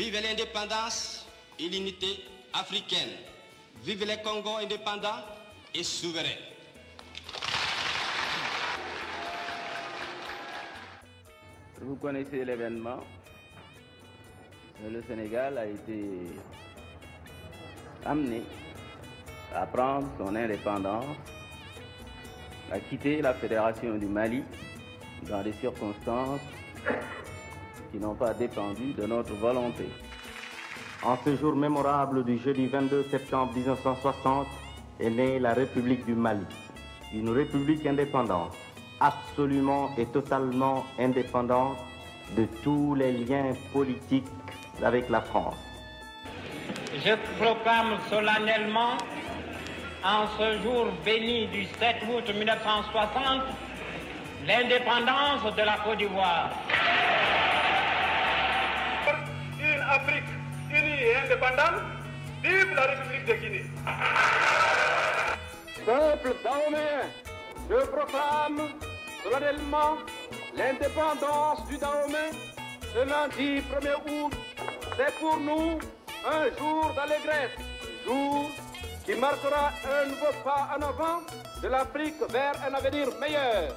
Vive l'indépendance et l'unité africaine. Vive les Congo indépendants et souverains. Vous connaissez l'événement. Le Sénégal a été amené à prendre son indépendance, à quitter la fédération du Mali dans des circonstances qui n'ont pas dépendu de notre volonté. En ce jour mémorable du jeudi 22 septembre 1960 est née la République du Mali, une république indépendante, absolument et totalement indépendante de tous les liens politiques avec la France. Je proclame solennellement, en ce jour béni du 7 août 1960, l'indépendance de la Côte d'Ivoire. Afrique unie et indépendante, vive la République de Guinée. Peuple dahoméen, je proclame solennellement l'indépendance du Dahomey ce lundi 1er août. C'est pour nous un jour d'allégresse, jour qui marquera un nouveau pas en avant de l'Afrique vers un avenir meilleur.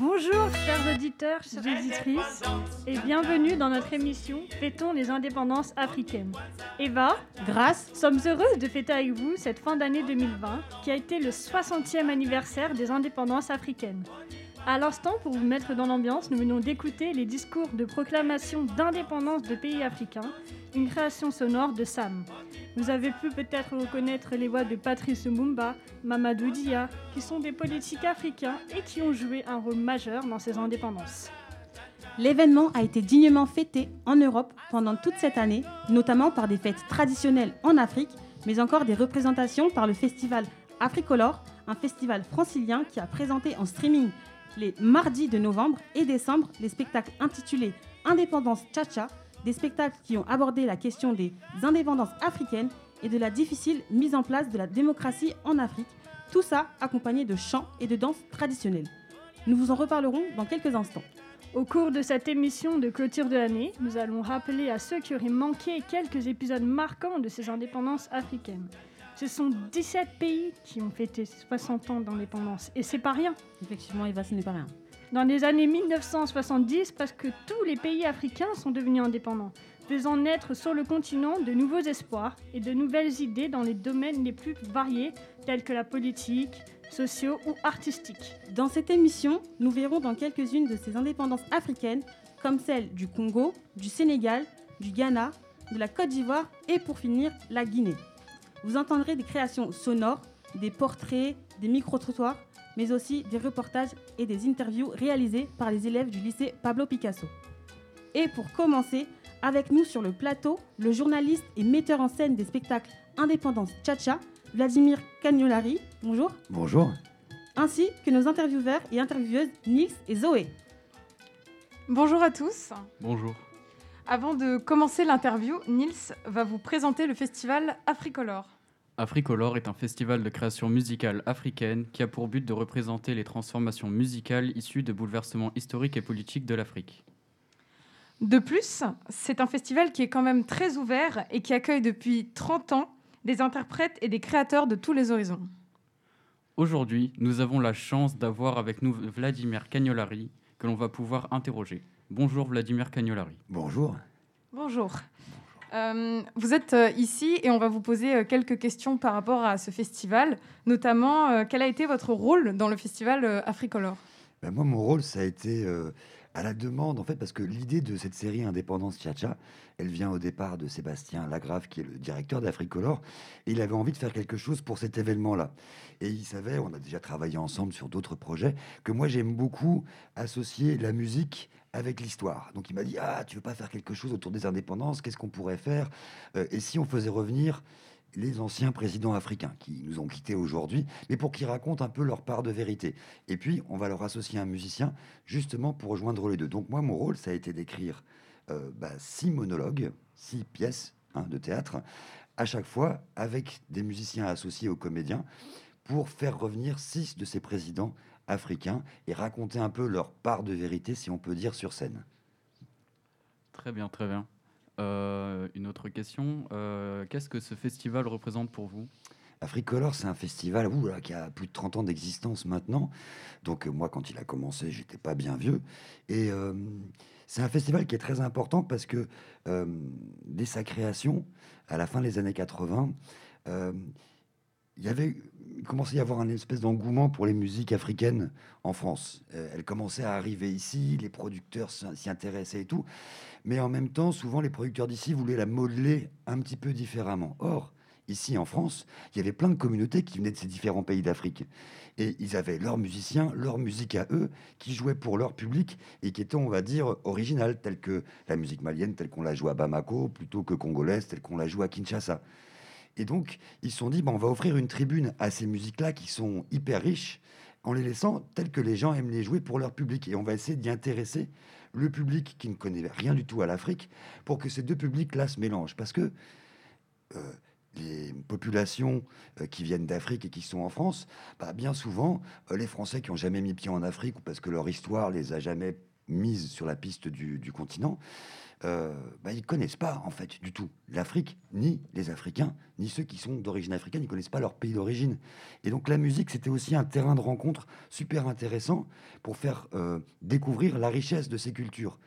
Bonjour chers auditeurs, chères auditrices, et bienvenue dans notre émission Fêtons les indépendances africaines. Eva, Grâce, sommes heureuses de fêter avec vous cette fin d'année 2020 qui a été le 60e anniversaire des indépendances africaines. À l'instant, pour vous mettre dans l'ambiance, nous venons d'écouter les discours de proclamation d'indépendance de pays africains, une création sonore de Sam. Vous avez pu peut-être reconnaître les voix de Patrice Lumumba, Mamadou Dia, qui sont des politiques africains et qui ont joué un rôle majeur dans ces indépendances. L'événement a été dignement fêté en Europe pendant toute cette année, notamment par des fêtes traditionnelles en Afrique, mais encore des représentations par le festival Africolor, un festival francilien qui a présenté en streaming les mardis de novembre et décembre les spectacles intitulés Indépendance Tcha-Tcha, des spectacles qui ont abordé la question des indépendances africaines et de la difficile mise en place de la démocratie en Afrique, tout ça accompagné de chants et de danses traditionnelles. Nous vous en reparlerons dans quelques instants. Au cours de cette émission de clôture de l'année, nous allons rappeler à ceux qui auraient manqué quelques épisodes marquants de ces indépendances africaines. Ce sont 17 pays qui ont fêté 60 ans d'indépendance, et c'est pas rien. Effectivement, Eva, ce n'est pas rien. Dans les années 1970, parce que tous les pays africains sont devenus indépendants, faisant naître sur le continent de nouveaux espoirs et de nouvelles idées dans les domaines les plus variés, tels que la politique, sociaux ou artistiques. Dans cette émission, nous verrons dans quelques-unes de ces indépendances africaines, comme celle du Congo, du Sénégal, du Ghana, de la Côte d'Ivoire et pour finir, la Guinée. Vous entendrez des créations sonores, des portraits, des micro-trottoirs, mais aussi des reportages et des interviews réalisés par les élèves du lycée Pablo Picasso. Et pour commencer, avec nous sur le plateau, le journaliste et metteur en scène des spectacles Indépendance Tcha-Tcha, Vladimir Cagnolari. Bonjour. Bonjour. Ainsi que nos intervieweurs et intervieweuses Nils et Zoé. Bonjour à tous. Bonjour. Avant de commencer l'interview, Nils va vous présenter le festival Africolor. Africolor est un festival de création musicale africaine qui a pour but de représenter les transformations musicales issues de bouleversements historiques et politiques de l'Afrique. De plus, c'est un festival qui est quand même très ouvert et qui accueille depuis 30 ans des interprètes et des créateurs de tous les horizons. Aujourd'hui, nous avons la chance d'avoir avec nous Vladimir Cagnolari, que l'on va pouvoir interroger. Bonjour Vladimir Cagnolari. Bonjour. Bonjour. Euh, vous êtes euh, ici et on va vous poser euh, quelques questions par rapport à ce festival, notamment euh, quel a été votre rôle dans le festival euh, Africolor? Ben, moi, mon rôle, ça a été euh, à la demande, en fait, parce que l'idée de cette série Indépendance Tcha-Tcha, elle vient au départ de Sébastien Lagrave, qui est le directeur d'Africolor, et il avait envie de faire quelque chose pour cet événement-là. Et il savait, on a déjà travaillé ensemble sur d'autres projets, que moi, j'aime beaucoup associer la musique avec l'histoire. Donc il m'a dit ah tu veux pas faire quelque chose autour des indépendances Qu'est-ce qu'on pourrait faire Euh, Et si on faisait revenir les anciens présidents africains qui nous ont quittés aujourd'hui, mais pour qu'ils racontent un peu leur part de vérité. Et puis on va leur associer un musicien justement pour rejoindre les deux. Donc moi mon rôle ça a été d'écrire euh, bah, six monologues, six pièces hein, de théâtre, à chaque fois avec des musiciens associés aux comédiens, pour faire revenir six de ces présidents africains et raconter un peu leur part de vérité, si on peut dire, sur scène. Très bien, très bien. Euh, une autre question. Euh, Qu'est-ce que ce festival représente pour vous? Africolor, c'est un festival ouh là, qui a plus de 30 ans d'existence maintenant. Donc euh, moi, quand il a commencé, j'étais pas bien vieux. Et euh, c'est un festival qui est très important parce que euh, dès sa création, à la fin des années 80, euh, il y avait il commençait à y avoir un espèce d'engouement pour les musiques africaines en France. Euh, elles commençaient à arriver ici, les producteurs s'y intéressaient et tout. Mais en même temps, souvent, les producteurs d'ici voulaient la modeler un petit peu différemment. Or, ici en France, il y avait plein de communautés qui venaient de ces différents pays d'Afrique. Et ils avaient leurs musiciens, leur musique à eux, qui jouaient pour leur public et qui étaient, on va dire, originales, telles que la musique malienne, telle qu'on la joue à Bamako, plutôt que congolaise, telle qu'on la joue à Kinshasa. Et donc, ils se sont dit, bah, on va offrir une tribune à ces musiques-là qui sont hyper riches, en les laissant telles que les gens aiment les jouer pour leur public. Et on va essayer d'y intéresser le public qui ne connaît rien du tout à l'Afrique, pour que ces deux publics-là se mélangent. Parce que euh, les populations euh, qui viennent d'Afrique et qui sont en France, bah, bien souvent, euh, les Français qui ont jamais mis pied en Afrique ou parce que leur histoire les a jamais mises sur la piste du, du continent, euh, bah, ils connaissent pas en fait du tout l'Afrique, ni les Africains, ni ceux qui sont d'origine africaine, ils connaissent pas leur pays d'origine. Et donc la musique, c'était aussi un terrain de rencontre super intéressant pour faire euh, découvrir la richesse de ces cultures.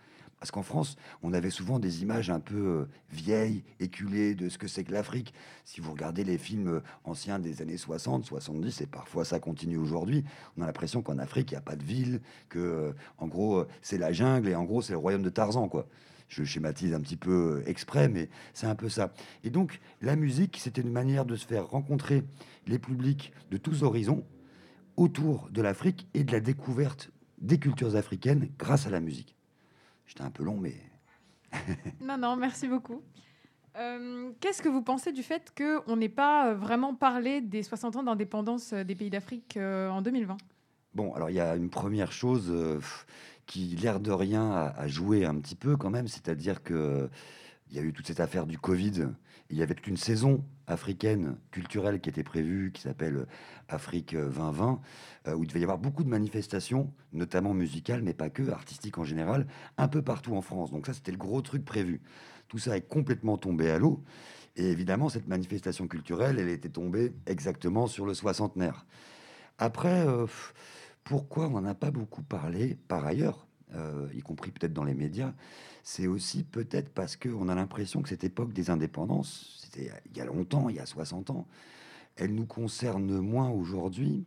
Parce qu'en France, on avait souvent des images un peu euh, vieilles, éculées de ce que c'est que l'Afrique. Si vous regardez les films euh, anciens des années 60, 70, et parfois ça continue aujourd'hui, on a l'impression qu'en Afrique, il n'y a pas de ville, que, euh, en gros, c'est la jungle, et en gros, c'est le royaume de Tarzan, quoi. Je schématise un petit peu exprès, mais c'est un peu ça. Et donc, la musique, c'était une manière de se faire rencontrer les publics de tous horizons autour de l'Afrique et de la découverte des cultures africaines grâce à la musique. J'étais un peu long, mais Non, non, merci beaucoup. Euh, Qu'est-ce que vous pensez du fait qu'on n'ait pas euh, vraiment parlé des 60 ans d'indépendance euh, des pays d'Afrique euh, en 2020 Bon, alors il y a une première chose euh, qui, l'air de rien, a, a joué un petit peu quand même, c'est-à-dire que il y a eu toute cette affaire du Covid. Il y avait toute une saison africaine culturelle qui était prévue, qui s'appelle Afrique 2020, euh, où il devait y avoir beaucoup de manifestations, notamment musicales, mais pas que, artistiques en général, un peu partout en France. Donc ça, c'était le gros truc prévu. Tout ça est complètement tombé à l'eau. Et évidemment, cette manifestation culturelle, elle était tombée exactement sur le soixantenaire. Après, euh, pourquoi on n'en a pas beaucoup parlé par ailleurs, euh, y compris peut-être dans les médias C'est aussi peut-être parce qu'on a l'impression que cette époque des indépendances, c'était il y a longtemps, il y a 60 ans, elle nous concerne moins aujourd'hui.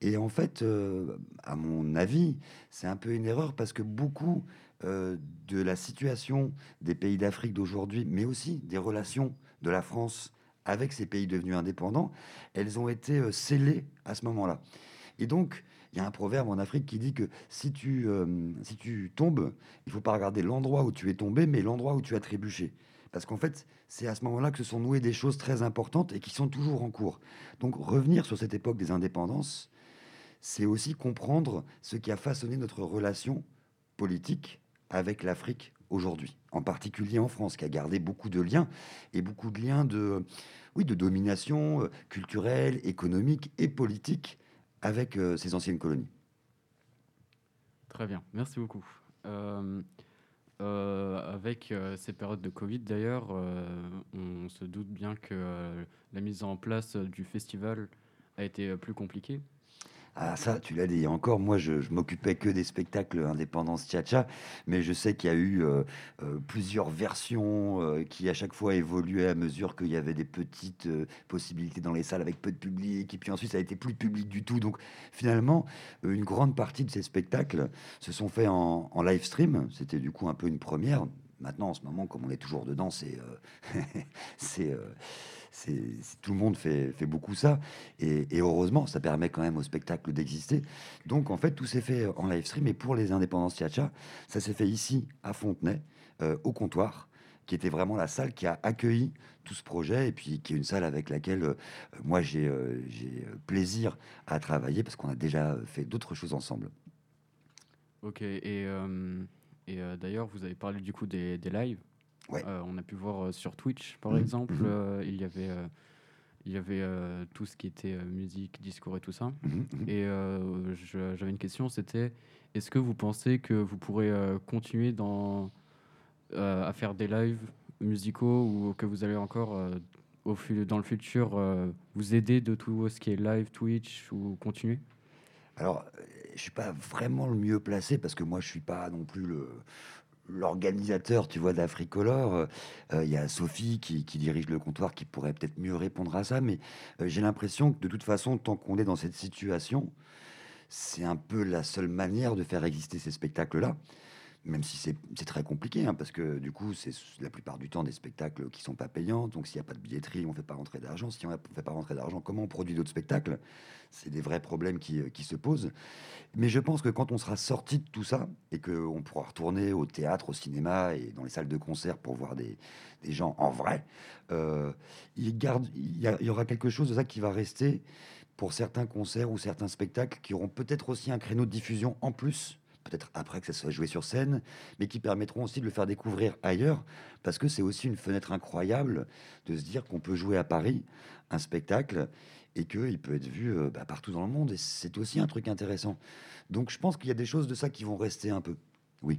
Et en fait, euh, à mon avis, c'est un peu une erreur parce que beaucoup euh, de la situation des pays d'Afrique d'aujourd'hui, mais aussi des relations de la France avec ces pays devenus indépendants, elles ont été scellées à ce moment-là. Et donc, il y a un proverbe en Afrique qui dit que si tu, euh, si tu tombes, il faut pas regarder l'endroit où tu es tombé, mais l'endroit où tu as trébuché. Parce qu'en fait, c'est à ce moment-là que se sont nouées des choses très importantes et qui sont toujours en cours. Donc, revenir sur cette époque des indépendances, c'est aussi comprendre ce qui a façonné notre relation politique avec l'Afrique aujourd'hui, en particulier en France, qui a gardé beaucoup de liens et beaucoup de liens de, oui, de domination euh, culturelle, économique et politique avec euh, ces anciennes colonies. Très bien, merci beaucoup. Euh, euh, avec euh, ces périodes de Covid, d'ailleurs, on se doute bien que la mise en place du festival a été plus compliquée. Ah ça, tu l'as dit. Encore, moi, je, m'occupais que des spectacles Indépendance Tcha-Tcha, mais je sais qu'il y a eu euh, euh, plusieurs versions euh, qui, à chaque fois, évoluaient à mesure qu'il y avait des petites possibilités dans les salles avec peu de public, et puis ensuite, ça a été plus public du tout. Donc, finalement, une grande partie de ces spectacles se sont faits en, en live stream. C'était du coup un peu une première. Maintenant, en ce moment, comme on est toujours dedans, c'est... c'est c'est tout le monde fait, fait beaucoup ça. Et, heureusement ça permet quand même au spectacle d'exister. Donc en fait tout s'est fait en live stream. Et pour les indépendances Tcha ça s'est fait ici à Fontenay euh, au comptoir qui était vraiment la salle qui a accueilli tout ce projet et puis qui est une salle avec laquelle euh, moi j'ai euh, plaisir à travailler parce qu'on a déjà fait d'autres choses ensemble. Ok, et, et d'ailleurs, vous avez parlé du coup des, des lives. Euh, on a pu voir euh, sur Twitch, par Mhm, exemple, mhm. euh, il y avait, il y avait euh, tout ce qui était euh, musique, discours et tout ça. Mhm. Et euh, j'avais une question, c'était est-ce que vous pensez que vous pourrez continuer dans, à faire des lives musicaux ou que vous allez encore au dans le futur vous aider de tout ce qui est live, Twitch ou continuer? Alors, je suis pas vraiment le mieux placé parce que moi, je suis pas non plus le l'organisateur, tu vois, d'Africolor. Euh, euh, Il y a Sophie qui, dirige le comptoir qui pourrait peut-être mieux répondre à ça, mais euh, j'ai l'impression que de toute façon, tant qu'on est dans cette situation, c'est un peu la seule manière de faire exister ces spectacles-là. Même si c'est très compliqué, hein, parce que du coup, c'est la plupart du temps des spectacles qui sont pas payants. Donc, s'il n'y a pas de billetterie, on fait pas rentrer d'argent. Si on ne fait pas rentrer d'argent, comment on produit d'autres spectacles? C'est des vrais problèmes qui, euh, qui se posent. Mais je pense que quand on sera sorti de tout ça et qu'on pourra retourner au théâtre, au cinéma et dans les salles de concert pour voir des, gens en vrai, euh, il y aura quelque chose de ça qui va rester pour certains concerts ou certains spectacles qui auront peut-être aussi un créneau de diffusion en plus, peut-être après que ça soit joué sur scène, mais qui permettront aussi de le faire découvrir ailleurs, parce que c'est aussi une fenêtre incroyable de se dire qu'on peut jouer à Paris un spectacle et qu'il peut être vu euh, bah, partout dans le monde, et c'est aussi un truc intéressant. Donc je pense qu'il y a des choses de ça qui vont rester un peu. Oui.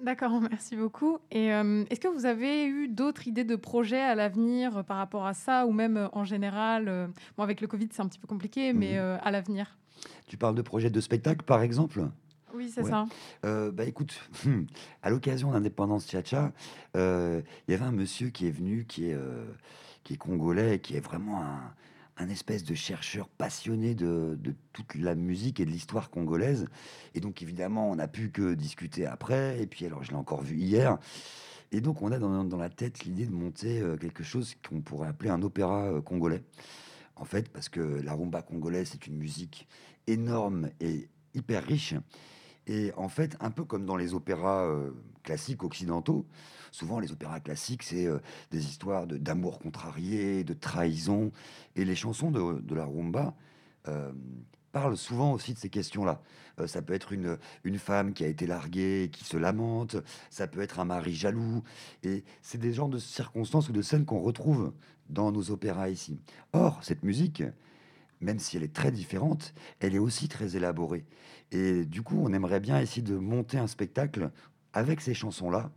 D'accord, merci beaucoup. Et euh, est-ce que vous avez eu d'autres idées de projets à l'avenir par rapport à ça, ou même euh, en général euh, Bon, avec le Covid, c'est un petit peu compliqué, mais Mhm. à l'avenir? Tu parles de projets de spectacle, par exemple Oui, c'est Ouais. ça. Euh, bah écoute, à l'occasion d'Indépendance Tchatcha, euh, il y avait un monsieur qui est venu, qui est, euh, qui est congolais, qui est vraiment un, un espèce de chercheur passionné de, de toute la musique et de l'histoire congolaise. Et donc évidemment, on n'a pu que discuter après. Et puis alors, je l'ai encore vu hier. Et donc, on a dans, dans la tête l'idée de monter quelque chose qu'on pourrait appeler un opéra congolais. En fait, parce que la rumba congolaise, c'est une musique énorme et hyper riche. Et en fait, un peu comme dans les opéras euh, classiques occidentaux, souvent les opéras classiques, c'est euh, des histoires de- d'amour contrarié, de trahison. Et les chansons de, de la rumba euh, parlent souvent aussi de ces questions-là. Euh, ça peut être une, une femme qui a été larguée, qui se lamente. Ça peut être un mari jaloux. Et c'est des genres de circonstances ou de scènes qu'on retrouve dans nos opéras ici. Or, cette musique, même si elle est très différente, elle est aussi très élaborée. Et du coup, on aimerait bien essayer de monter un spectacle avec ces chansons-là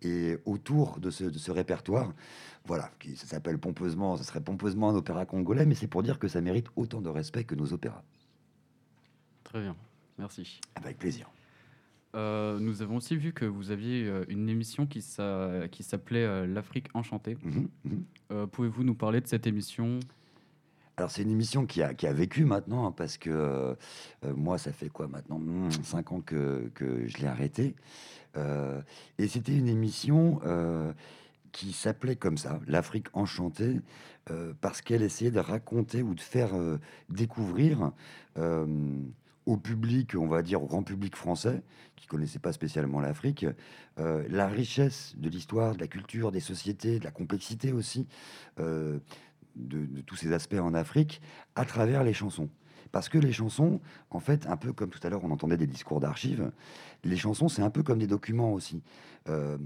et autour de ce, répertoire. Voilà, qui, s'appelle pompeusement, ça serait pompeusement un opéra congolais, mais c'est pour dire que ça mérite autant de respect que nos opéras. Très bien, merci. Avec plaisir. Euh, nous avons aussi vu que vous aviez euh, une émission qui s'a- qui s'appelait euh, L'Afrique enchantée. Mhm, mhm. Euh, Pouvez-vous nous parler de cette émission? Alors c'est une émission qui a, qui a vécu maintenant, hein, parce que euh, euh, moi, ça fait quoi maintenant? Hmm, Cinq ans que, que je l'ai arrêté. Euh, et c'était une émission euh, qui s'appelait comme ça, L'Afrique enchantée, euh, parce qu'elle essayait de raconter ou de faire euh, découvrir euh, au public, on va dire au grand public français, qui connaissait pas spécialement l'Afrique, euh, la richesse de l'histoire, de la culture, des sociétés, de la complexité aussi. euh, de, tous ces aspects en Afrique à travers les chansons. Parce que les chansons, en fait, un peu comme tout à l'heure, on entendait des discours d'archives, les chansons, c'est un peu comme des documents aussi. Euh,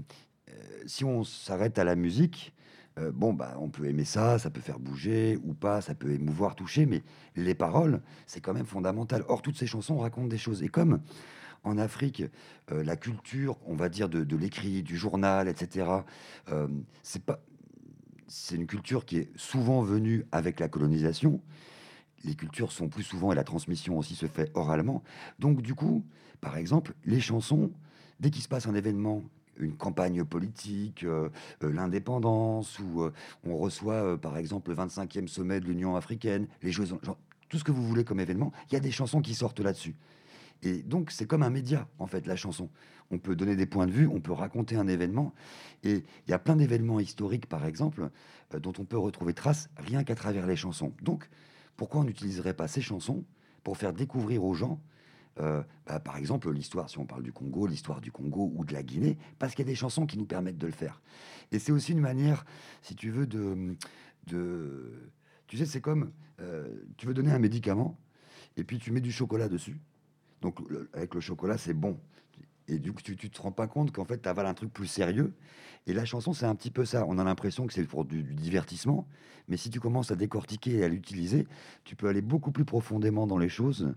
si on s'arrête à la musique, euh, bon, bah, on peut aimer ça, ça peut faire bouger ou pas, ça peut émouvoir, toucher, mais les paroles, c'est quand même fondamental. Or, toutes ces chansons racontent des choses. Et comme en Afrique, euh, la culture, on va dire, de, l'écrit, du journal, etc., euh, c'est pas c'est une culture qui est souvent venue avec la colonisation. Les cultures sont plus souvent, et la transmission aussi se fait oralement. Donc, du coup, par exemple, les chansons, dès qu'il se passe un événement, une campagne politique, euh, euh, l'indépendance, ou euh, on reçoit, par exemple, le 25e sommet de l'Union africaine, les Jeux, genre, tout ce que vous voulez comme événement, il y a des chansons qui sortent là-dessus. Et donc, c'est comme un média, en fait, la chanson. On peut donner des points de vue, on peut raconter un événement. Et il y a plein d'événements historiques, par exemple, dont on peut retrouver trace rien qu'à travers les chansons. Donc, pourquoi on n'utiliserait pas ces chansons pour faire découvrir aux gens, euh, bah, par exemple, l'histoire, si on parle du Congo, l'histoire du Congo ou de la Guinée, parce qu'il y a des chansons qui nous permettent de le faire. Et c'est aussi une manière, si tu veux, de... de tu sais, c'est comme, euh, tu veux donner un médicament, et puis tu mets du chocolat dessus. Donc, avec le chocolat, c'est bon. Et du coup, tu, tu te rends pas compte qu'en fait, tu avales un truc plus sérieux. Et la chanson, c'est un petit peu ça. On a l'impression que c'est pour du, du divertissement, mais si tu commences à décortiquer et à l'utiliser, tu peux aller beaucoup plus profondément dans les choses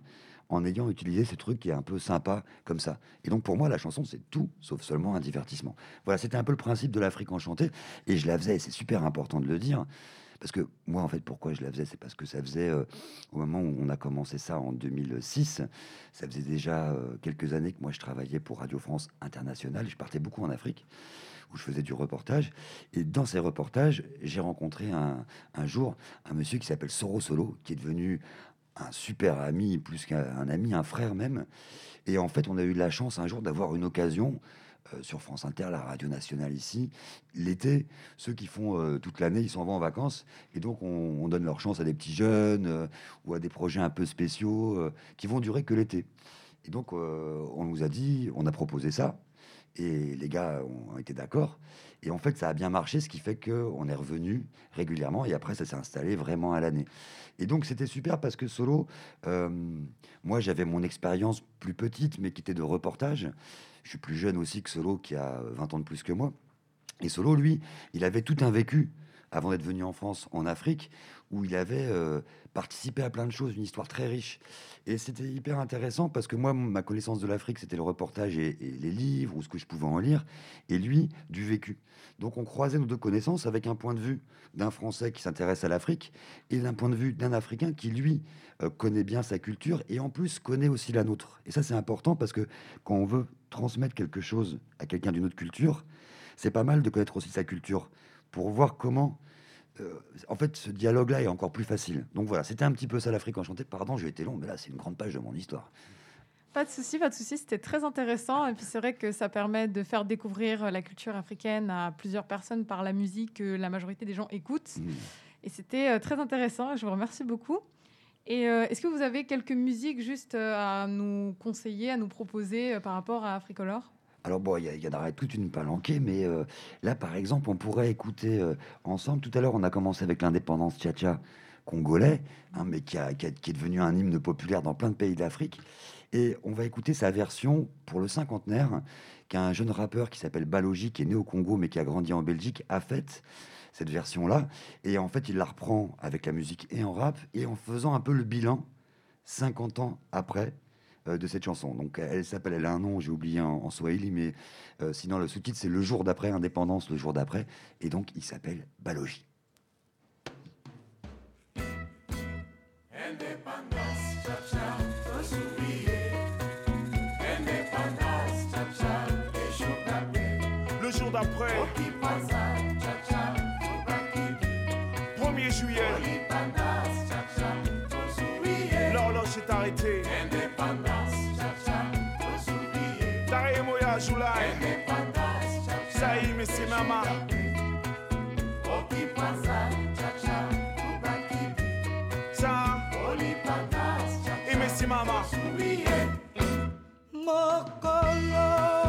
en ayant utilisé ce truc qui est un peu sympa comme ça. Et donc pour moi, la chanson, c'est tout sauf seulement un divertissement. Voilà, c'était un peu le principe de l'Afrique enchantée, et je la faisais, c'est super important de le dire, parce que moi, en fait, pourquoi je la faisais, c'est parce que ça faisait, euh, au moment où on a commencé ça en 2006, ça faisait déjà euh, quelques années que moi, je travaillais pour Radio France Internationale, je partais beaucoup en Afrique où je faisais du reportage. Et dans ces reportages, j'ai rencontré un, un jour un monsieur qui s'appelle Soro Solo, qui est devenu un super ami, plus qu'un ami, un frère même. Et en fait, on a eu la chance un jour d'avoir une occasion euh, sur France Inter, la radio nationale ici. L'été, ceux qui font euh, toute l'année, ils s'en vont en vacances. Et donc, on, on donne leur chance à des petits jeunes euh, ou à des projets un peu spéciaux qui vont durer que l'été. Et donc, on nous a dit, on a proposé ça. Et les gars ont été d'accord. Et en fait, ça a bien marché, ce qui fait qu'on est revenu régulièrement. Et après, ça s'est installé vraiment à l'année. Et donc, c'était super parce que solo, euh, moi, j'avais mon expérience plus petite, mais qui était de reportage. Je suis plus jeune aussi que Solo, qui a 20 ans de plus que moi. Et Solo, lui, il avait tout un vécu avant d'être venu en France, en Afrique, où il avait euh, participé à plein de choses, une histoire très riche. Et c'était hyper intéressant parce que moi, ma connaissance de l'Afrique, c'était le reportage et, les livres ou ce que je pouvais en lire, et lui, du vécu. Donc on croisait nos deux connaissances avec un point de vue d'un Français qui s'intéresse à l'Afrique et d'un point de vue d'un Africain qui, lui, euh, connaît bien sa culture et en plus connaît aussi la nôtre. Et ça, c'est important parce que quand on veut transmettre quelque chose à quelqu'un d'une autre culture, c'est pas mal de connaître aussi sa culture pour voir comment euh, en fait, ce dialogue-là est encore plus facile. Donc voilà, c'était un petit peu ça l'Afrique enchantée. Pardon, j'ai été long, mais là, c'est une grande page de mon histoire. Pas de souci, pas de souci. C'était très intéressant. Et puis c'est vrai que ça permet de faire découvrir la culture africaine à plusieurs personnes par la musique que la majorité des gens écoutent. Mmh. Et c'était euh, très intéressant. Je vous remercie beaucoup. Et euh, est-ce que vous avez quelques musiques juste à nous conseiller, à nous proposer par rapport à Africolor Alors bon, il y, y en aurait toute une palanquée, mais euh, là, par exemple, on pourrait écouter euh, ensemble. Tout à l'heure, on a commencé avec l'indépendance tcha-tcha congolais, hein, mais qui, a- qui qui est devenu un hymne populaire dans plein de pays d'Afrique. Et on va écouter sa version pour le cinquantenaire, qu'un jeune rappeur qui s'appelle Balogi, qui est né au Congo, mais qui a grandi en Belgique, a faite cette version-là. Et en fait, il la reprend avec la musique et en rap, et en faisant un peu le bilan 50 ans après de cette chanson. Donc elle s'appelle, elle a un nom, j'ai oublié en, en swahili, mais euh, sinon le sous-titre c'est le jour d'après, indépendance le jour d'après, et donc il s'appelle Balogi. Indépendance, tcha-tcha, faut s'oublier. Indépendance, tcha-tcha, les jours d'après. Le jour d'après, misimama. Sa. Imesimama. mokolo.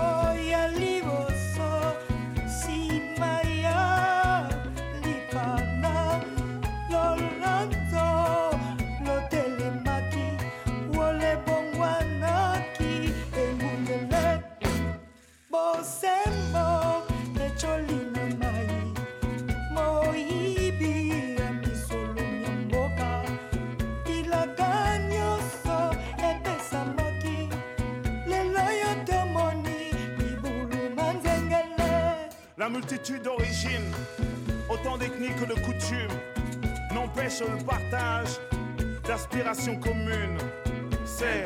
La multitude d'origines, autant d'ethnies que de coutumes, n'empêche le partage d'aspirations communes. C'est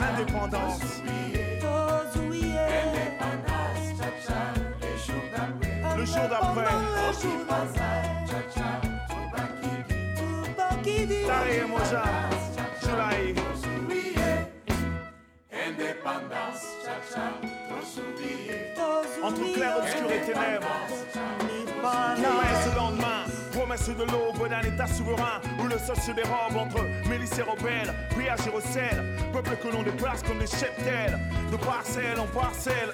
indépendance. Le jour d'après, Tare Moja, Joulaï, Entre clair, obscur et ténèbres. Promesse de lendemain, promesse de l'aube d'un état souverain où le sol se dérobe entre milices et rebelles, puis à Jérusalem, peuple que l'on déplace comme des cheptels, de parcelle en parcelle,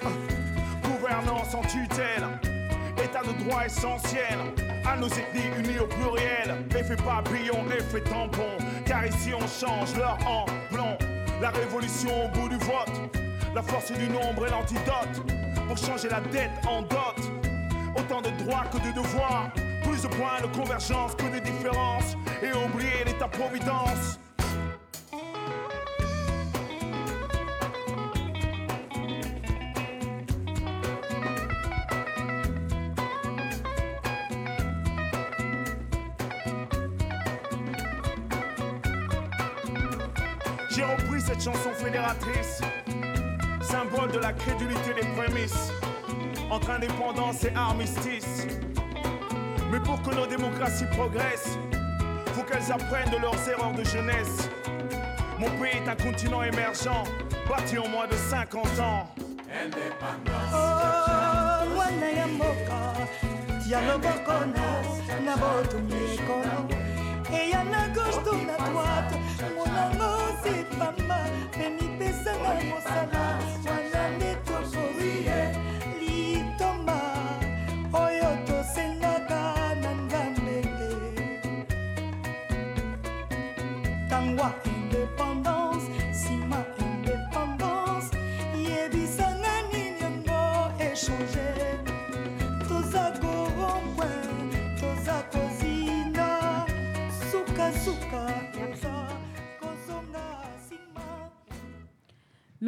gouvernance en tutelle, état de droit essentiel. À nos ethnies unies au pluriel, effet papillon, effet tampon, car ici on change leur en blanc. La révolution au bout du vote, La force du nombre est l'antidote pour changer la dette en dot. Autant de droits que de devoirs, plus de points de convergence que de différences, et oublier l'état-providence. Symbole de la crédulité des prémices, entre indépendance et armistice. Mais pour que nos démocraties progressent, faut qu'elles apprennent de leurs erreurs de jeunesse. Mon pays est un continent émergent, bâti en moins de 50 ans. Oh, sipama mpe Sena Mosala.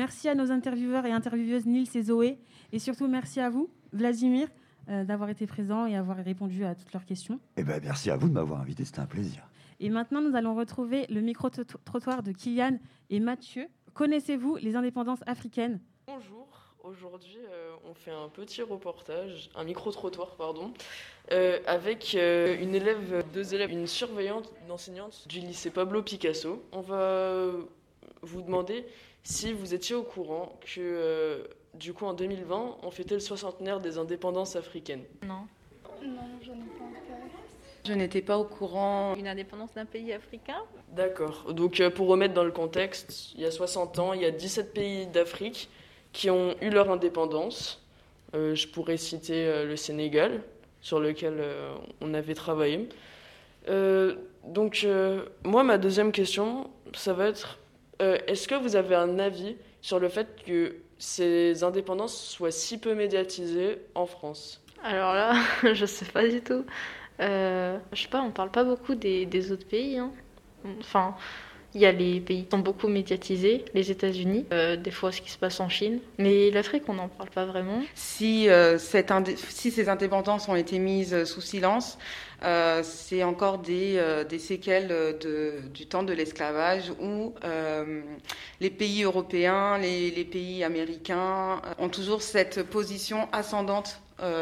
Merci à nos intervieweurs et intervieweuses Nils et Zoé. Et surtout, merci à vous, Vladimir, euh, d'avoir été présent et avoir répondu à toutes leurs questions. Eh ben, merci à vous de m'avoir invité, c'était un plaisir. Et maintenant, nous allons retrouver le micro-trottoir de Kylian et Mathieu. Connaissez-vous les indépendances africaines? Bonjour, aujourd'hui euh, on fait un petit reportage, un micro-trottoir pardon, euh, avec euh, une élève, deux élèves, une surveillante, une enseignante du lycée Pablo Picasso. On va vous demander si vous étiez au courant que euh, du coup en 2020 on fêtait le soixantenaire des indépendances africaines. Non. Non, je ne pense pas. Je n'étais pas au courant. Une indépendance d'un pays africain? D'accord. Donc euh, pour remettre dans le contexte, il y a 60 ans, il y a 17 pays d'Afrique qui ont eu leur indépendance. Euh, je pourrais citer euh, le Sénégal, sur lequel euh, on avait travaillé. Euh, donc euh, moi, ma deuxième question, ça va être, euh, est-ce que vous avez un avis sur le fait que ces indépendances soient si peu médiatisées en France? Alors là, je sais pas du tout. Euh, je sais pas, on parle pas beaucoup des, des autres pays. hein. Enfin, il y a les pays qui sont beaucoup médiatisés, les États-Unis, euh, des fois ce qui se passe en Chine, mais l'Afrique, on n'en parle pas vraiment. Si, euh, ces indépendances ont été mises sous silence, euh, c'est encore des, séquelles du temps de l'esclavage où les pays européens, les, pays américains ont toujours cette position ascendante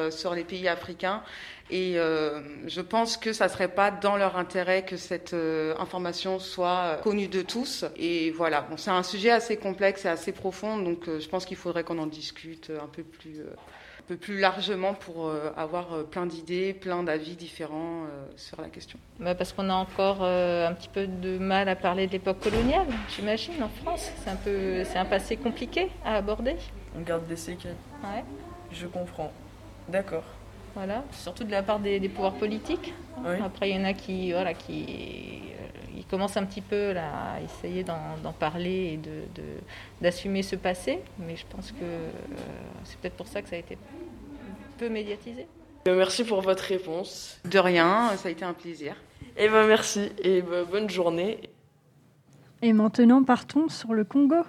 sur les pays africains. Et euh, je pense que ça serait pas dans leur intérêt que cette euh, information soit euh, connue de tous. Et voilà, bon, c'est un sujet assez complexe et assez profond, donc euh, je pense qu'il faudrait qu'on en discute un peu plus, euh, un peu plus largement pour euh, avoir euh, plein d'idées, plein d'avis différents euh, sur la question. Bah, parce qu'on a encore euh, un petit peu de mal à parler de l'époque coloniale, j'imagine, en France. C'est un, peu, c'est un passé compliqué à aborder. On garde des séquelles. Ouais. Je comprends. D'accord. Voilà, surtout de la part des, des pouvoirs politiques. Oui. Après, il y en a qui, voilà, qui euh, ils commencent un petit peu là, à essayer d'en, parler et de, de- d'assumer ce passé, mais je pense que euh, c'est peut-être pour ça que ça a été peu médiatisé. Euh, Merci pour votre réponse. De rien, ça a été un plaisir. Et ben merci et ben, bonne journée. Et maintenant, partons sur le Congo.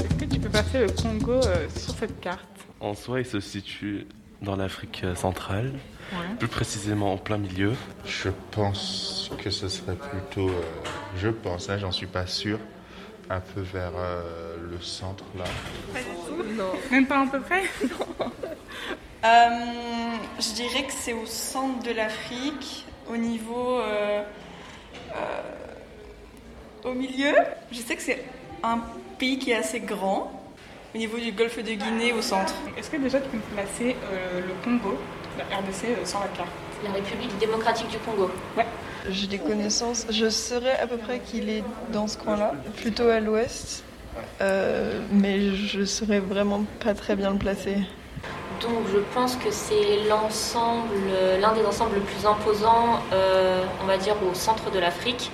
Est-ce que tu peux passer le Congo euh, sur cette carte? En soi, il se situe dans l'Afrique centrale, Ouais. plus précisément en plein milieu. Je pense que ce serait plutôt, euh, je pense, hein, j'en suis pas sûr, un peu vers euh, le centre là. Pas du tout Même pas à peu près Euh, je dirais que c'est au centre de l'Afrique, au niveau. euh, euh, au milieu. Je sais que c'est un pays qui est assez grand, au niveau du golfe de Guinée, au centre. Est-ce que déjà tu peux me placer euh, le Congo, la RDC, euh, sur la carte? La République démocratique du Congo. Ouais. J'ai des connaissances. Je saurais à peu près qu'il est dans ce coin-là, plutôt à l'ouest. Euh, mais je saurais vraiment pas très bien le placer. Donc je pense que c'est l'ensemble, l'un des ensembles les plus imposants, euh, on va dire, au centre de l'Afrique.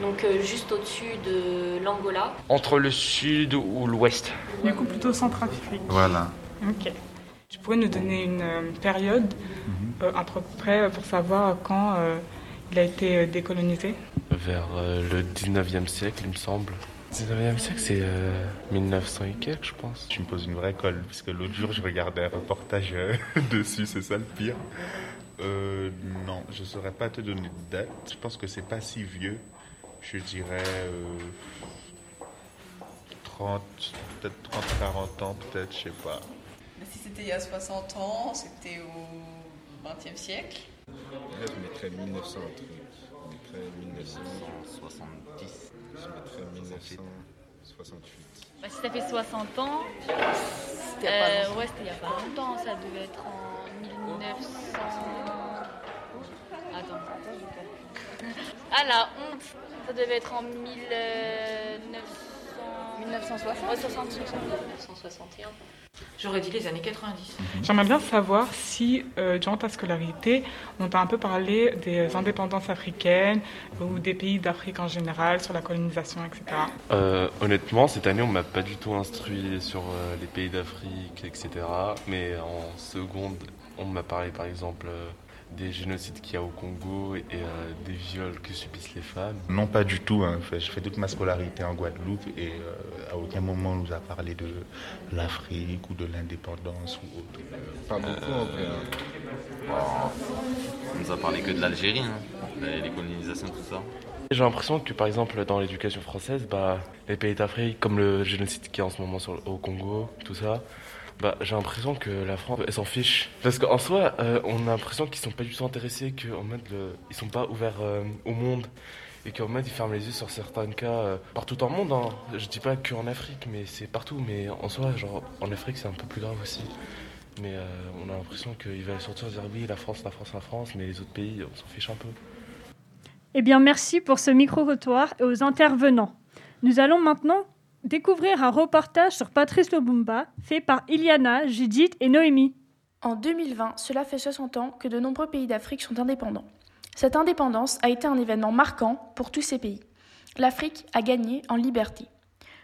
Donc euh, juste au-dessus de l'Angola. Entre le sud ou l'ouest Du coup, plutôt Centrafrique. Voilà. Ok. Tu pourrais nous donner une euh, période euh, à peu près pour savoir quand euh, il a été décolonisé? Vers euh, le 19e siècle, il me semble. 19e siècle, c'est euh, 1900 et quelques, je pense. Tu me poses une vraie colle, puisque l'autre jour, je regardais un reportage euh, dessus, c'est ça le pire. Euh, non, je ne saurais pas te donner de date. Je pense que c'est pas si vieux. Je dirais euh, 30, peut-être 30, 40 ans, peut-être, je sais pas. Mais si c'était il y a 60 ans, c'était au XXe siècle. Là, je mettrais 1900 un truc. Je mettrais 1970. Je mettrais 1968. Bah, si ça fait 60 ans, C'était il y a pas euh, longtemps. ouais, c'était il n'y a pas longtemps, ça devait être en 1900. Attends. Ah la honte Ça devait être en 1900... 1960 Ouais, 60, 60. 1961. J'aurais dit les années 90. J'aimerais bien savoir si, euh, durant ta scolarité, on t'a un peu parlé des indépendances africaines ou des pays d'Afrique en général, sur la colonisation, etc. Euh, honnêtement, cette année, on m'a pas du tout instruit sur euh, les pays d'Afrique, etc. Mais en seconde, on m'a parlé par exemple euh, des génocides qu'il y a au Congo et euh, des viols que subissent les femmes. Non, pas du tout. hein. Fait- Je fais toute ma scolarité en Guadeloupe et euh, à aucun moment on nous a parlé de l'Afrique ou de l'indépendance ou autre. Pas beaucoup en vrai. On nous a parlé que de l'Algérie, hein. les, les colonisations, tout ça. J'ai l'impression que par exemple dans l'éducation française, bah, les pays d'Afrique, comme le génocide qui est en ce moment sur- au Congo, tout ça, bah, j'ai l'impression que la France elle s'en fiche. Parce qu'en soi, euh, on a l'impression qu'ils sont pas du tout intéressés, qu'en mode le- ils sont pas ouverts euh, au monde et qu'en mode ils ferment les yeux sur certains cas euh, partout dans le monde. Hein. Je dis pas qu'en Afrique, mais c'est partout. Mais en soi, genre en Afrique c'est un peu plus grave aussi. Mais on a l'impression qu'ils veulent sortir et dire oui, la France, la France, la France, mais les autres pays, on s'en fiche un peu. Eh bien, merci pour ce micro-rotoir et aux intervenants. Nous allons maintenant découvrir un reportage sur Patrice Lobumba fait par Iliana, Judith et Noémie. En 2020, cela fait 60 ans que de nombreux pays d'Afrique sont indépendants. Cette indépendance a été un événement marquant pour tous ces pays. L'Afrique a gagné en liberté.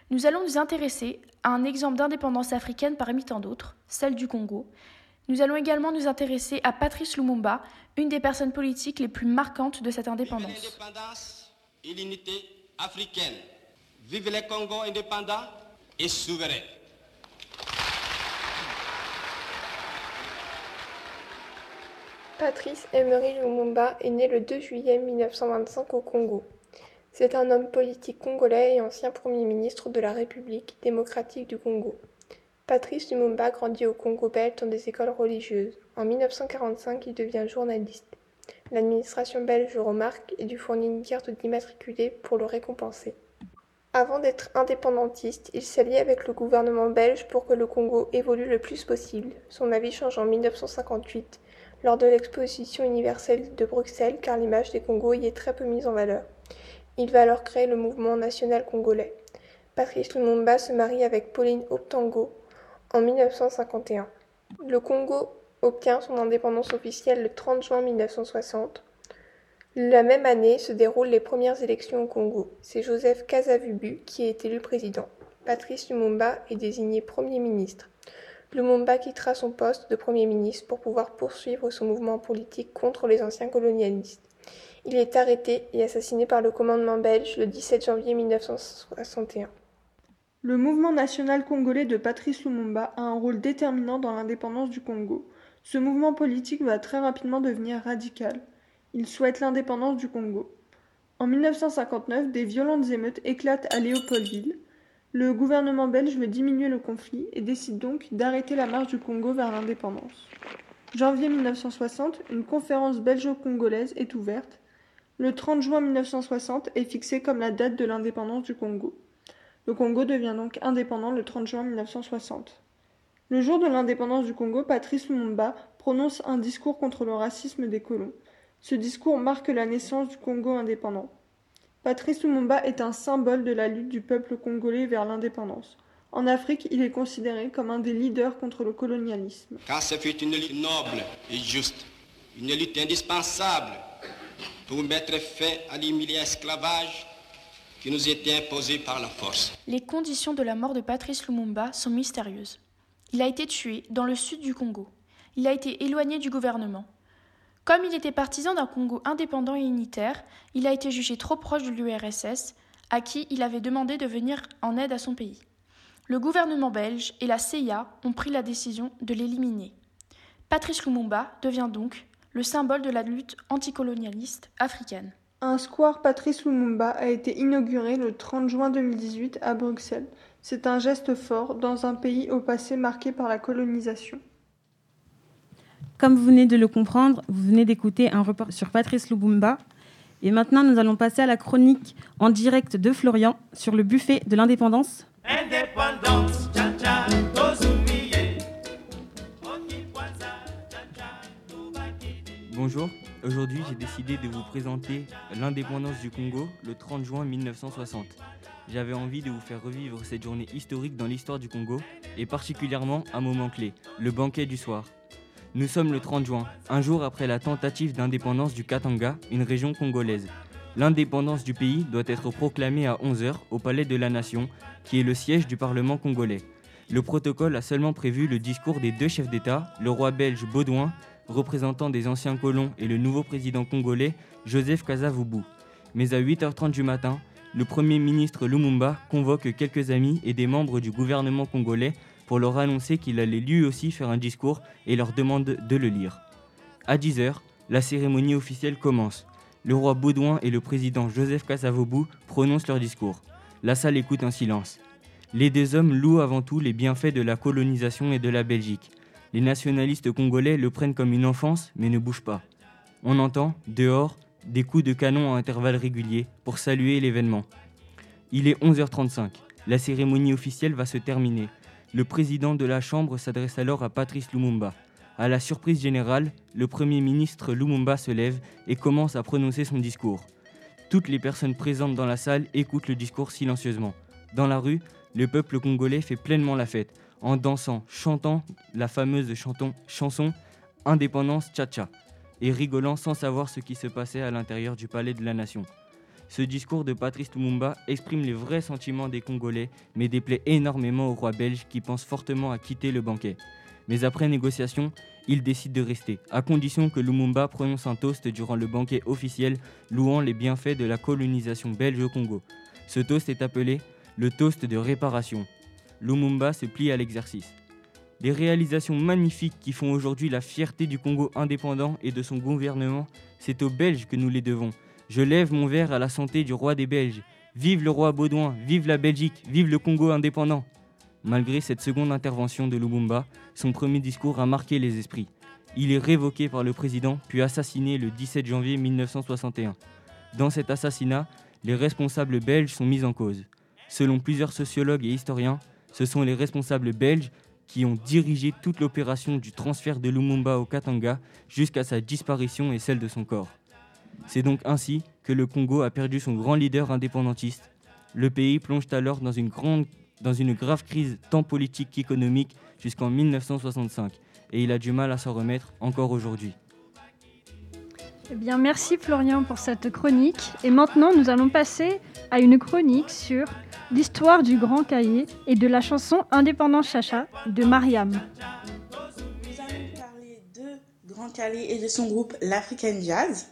Nous allons nous intéresser à un exemple d'indépendance africaine parmi tant d'autres, celle du Congo. Nous allons également nous intéresser à Patrice Lumumba, une des personnes politiques les plus marquantes de cette indépendance. l'indépendance et l'unité africaine. Vive les Congo indépendants et souverains. Patrice Emery Lumumba est né le 2 juillet 1925 au Congo. C'est un homme politique congolais et ancien Premier ministre de la République démocratique du Congo. Patrice Lumumba grandit au Congo belge dans des écoles religieuses. En 1945, il devient journaliste. L'administration belge remarque et lui fournit une carte d'immatriculé pour le récompenser. Avant d'être indépendantiste, il s'allie avec le gouvernement belge pour que le Congo évolue le plus possible. Son avis change en 1958 lors de l'exposition universelle de Bruxelles car l'image des Congos y est très peu mise en valeur. Il va alors créer le mouvement national congolais. Patrice Lumumba se marie avec Pauline Optango en 1951. Le Congo obtient son indépendance officielle le 30 juin 1960. La même année se déroulent les premières élections au Congo. C'est Joseph Kasavubu qui est élu président. Patrice Lumumba est désigné Premier ministre. Lumumba quittera son poste de Premier ministre pour pouvoir poursuivre son mouvement politique contre les anciens colonialistes. Il est arrêté et assassiné par le commandement belge le 17 janvier 1961. Le mouvement national congolais de Patrice Lumumba a un rôle déterminant dans l'indépendance du Congo. Ce mouvement politique va très rapidement devenir radical. Il souhaite l'indépendance du Congo. En 1959, des violentes émeutes éclatent à Léopoldville. Le gouvernement belge veut diminuer le conflit et décide donc d'arrêter la marche du Congo vers l'indépendance. Janvier 1960, une conférence belgeo-congolaise est ouverte. Le 30 juin 1960 est fixé comme la date de l'indépendance du Congo. Le Congo devient donc indépendant le 30 juin 1960. Le jour de l'indépendance du Congo, Patrice Lumumba prononce un discours contre le racisme des colons. Ce discours marque la naissance du Congo indépendant. Patrice Lumumba est un symbole de la lutte du peuple congolais vers l'indépendance. En Afrique, il est considéré comme un des leaders contre le colonialisme. Car ce fut une lutte noble et juste, une lutte indispensable pour mettre fin à l'humiliant esclavage qui nous était imposée par la force. Les conditions de la mort de Patrice Lumumba sont mystérieuses. Il a été tué dans le sud du Congo. Il a été éloigné du gouvernement. Comme il était partisan d'un Congo indépendant et unitaire, il a été jugé trop proche de l'URSS, à qui il avait demandé de venir en aide à son pays. Le gouvernement belge et la CIA ont pris la décision de l'éliminer. Patrice Lumumba devient donc le symbole de la lutte anticolonialiste africaine. Un square Patrice Lumumba a été inauguré le 30 juin 2018 à Bruxelles. C'est un geste fort dans un pays au passé marqué par la colonisation. Comme vous venez de le comprendre, vous venez d'écouter un report sur Patrice Lumumba. Et maintenant, nous allons passer à la chronique en direct de Florian sur le buffet de l'indépendance. Indépendance, Bonjour, aujourd'hui j'ai décidé de vous présenter l'indépendance du Congo le 30 juin 1960. J'avais envie de vous faire revivre cette journée historique dans l'histoire du Congo et particulièrement un moment clé, le banquet du soir. Nous sommes le 30 juin, un jour après la tentative d'indépendance du Katanga, une région congolaise. L'indépendance du pays doit être proclamée à 11h au Palais de la Nation, qui est le siège du Parlement congolais. Le protocole a seulement prévu le discours des deux chefs d'État, le roi belge Baudouin, représentant des anciens colons, et le nouveau président congolais, Joseph Kasavubu. Mais à 8h30 du matin, le Premier ministre Lumumba convoque quelques amis et des membres du gouvernement congolais pour leur annoncer qu'il allait lui aussi faire un discours et leur demande de le lire. À 10h, la cérémonie officielle commence. Le roi Baudouin et le président Joseph Kasavubu prononcent leur discours. La salle écoute un silence. Les deux hommes louent avant tout les bienfaits de la colonisation et de la Belgique. Les nationalistes congolais le prennent comme une enfance, mais ne bougent pas. On entend, dehors, des coups de canon à intervalles réguliers pour saluer l'événement. Il est 11h35. La cérémonie officielle va se terminer. Le président de la Chambre s'adresse alors à Patrice Lumumba. À la surprise générale, le Premier ministre Lumumba se lève et commence à prononcer son discours. Toutes les personnes présentes dans la salle écoutent le discours silencieusement. Dans la rue, le peuple congolais fait pleinement la fête, en dansant, chantant la fameuse chanson Indépendance Tcha-Tcha, et rigolant sans savoir ce qui se passait à l'intérieur du palais de la nation. Ce discours de Patrice Lumumba exprime les vrais sentiments des Congolais, mais déplaît énormément au roi belge qui pense fortement à quitter le banquet. Mais après négociation, il décide de rester, à condition que Lumumba prononce un toast durant le banquet officiel louant les bienfaits de la colonisation belge au Congo. Ce toast est appelé le toast de réparation. Lumumba se plie à l'exercice. Les réalisations magnifiques qui font aujourd'hui la fierté du Congo indépendant et de son gouvernement, c'est aux Belges que nous les devons. Je lève mon verre à la santé du roi des Belges. Vive le roi Baudouin, vive la Belgique, vive le Congo indépendant. Malgré cette seconde intervention de Lumumba, son premier discours a marqué les esprits. Il est révoqué par le président puis assassiné le 17 janvier 1961. Dans cet assassinat, les responsables belges sont mis en cause. Selon plusieurs sociologues et historiens, ce sont les responsables belges qui ont dirigé toute l'opération du transfert de Lumumba au Katanga jusqu'à sa disparition et celle de son corps. C'est donc ainsi que le Congo a perdu son grand leader indépendantiste. Le pays plonge alors dans une, grande, dans une grave crise tant politique qu'économique jusqu'en 1965 et il a du mal à s'en remettre encore aujourd'hui. Eh bien, merci Florian pour cette chronique. Et maintenant, nous allons passer à une chronique sur l'histoire du Grand Cahier et de la chanson Indépendant Chacha de Mariam. Nous allons parler de Grand Calais et de son groupe l'African Jazz.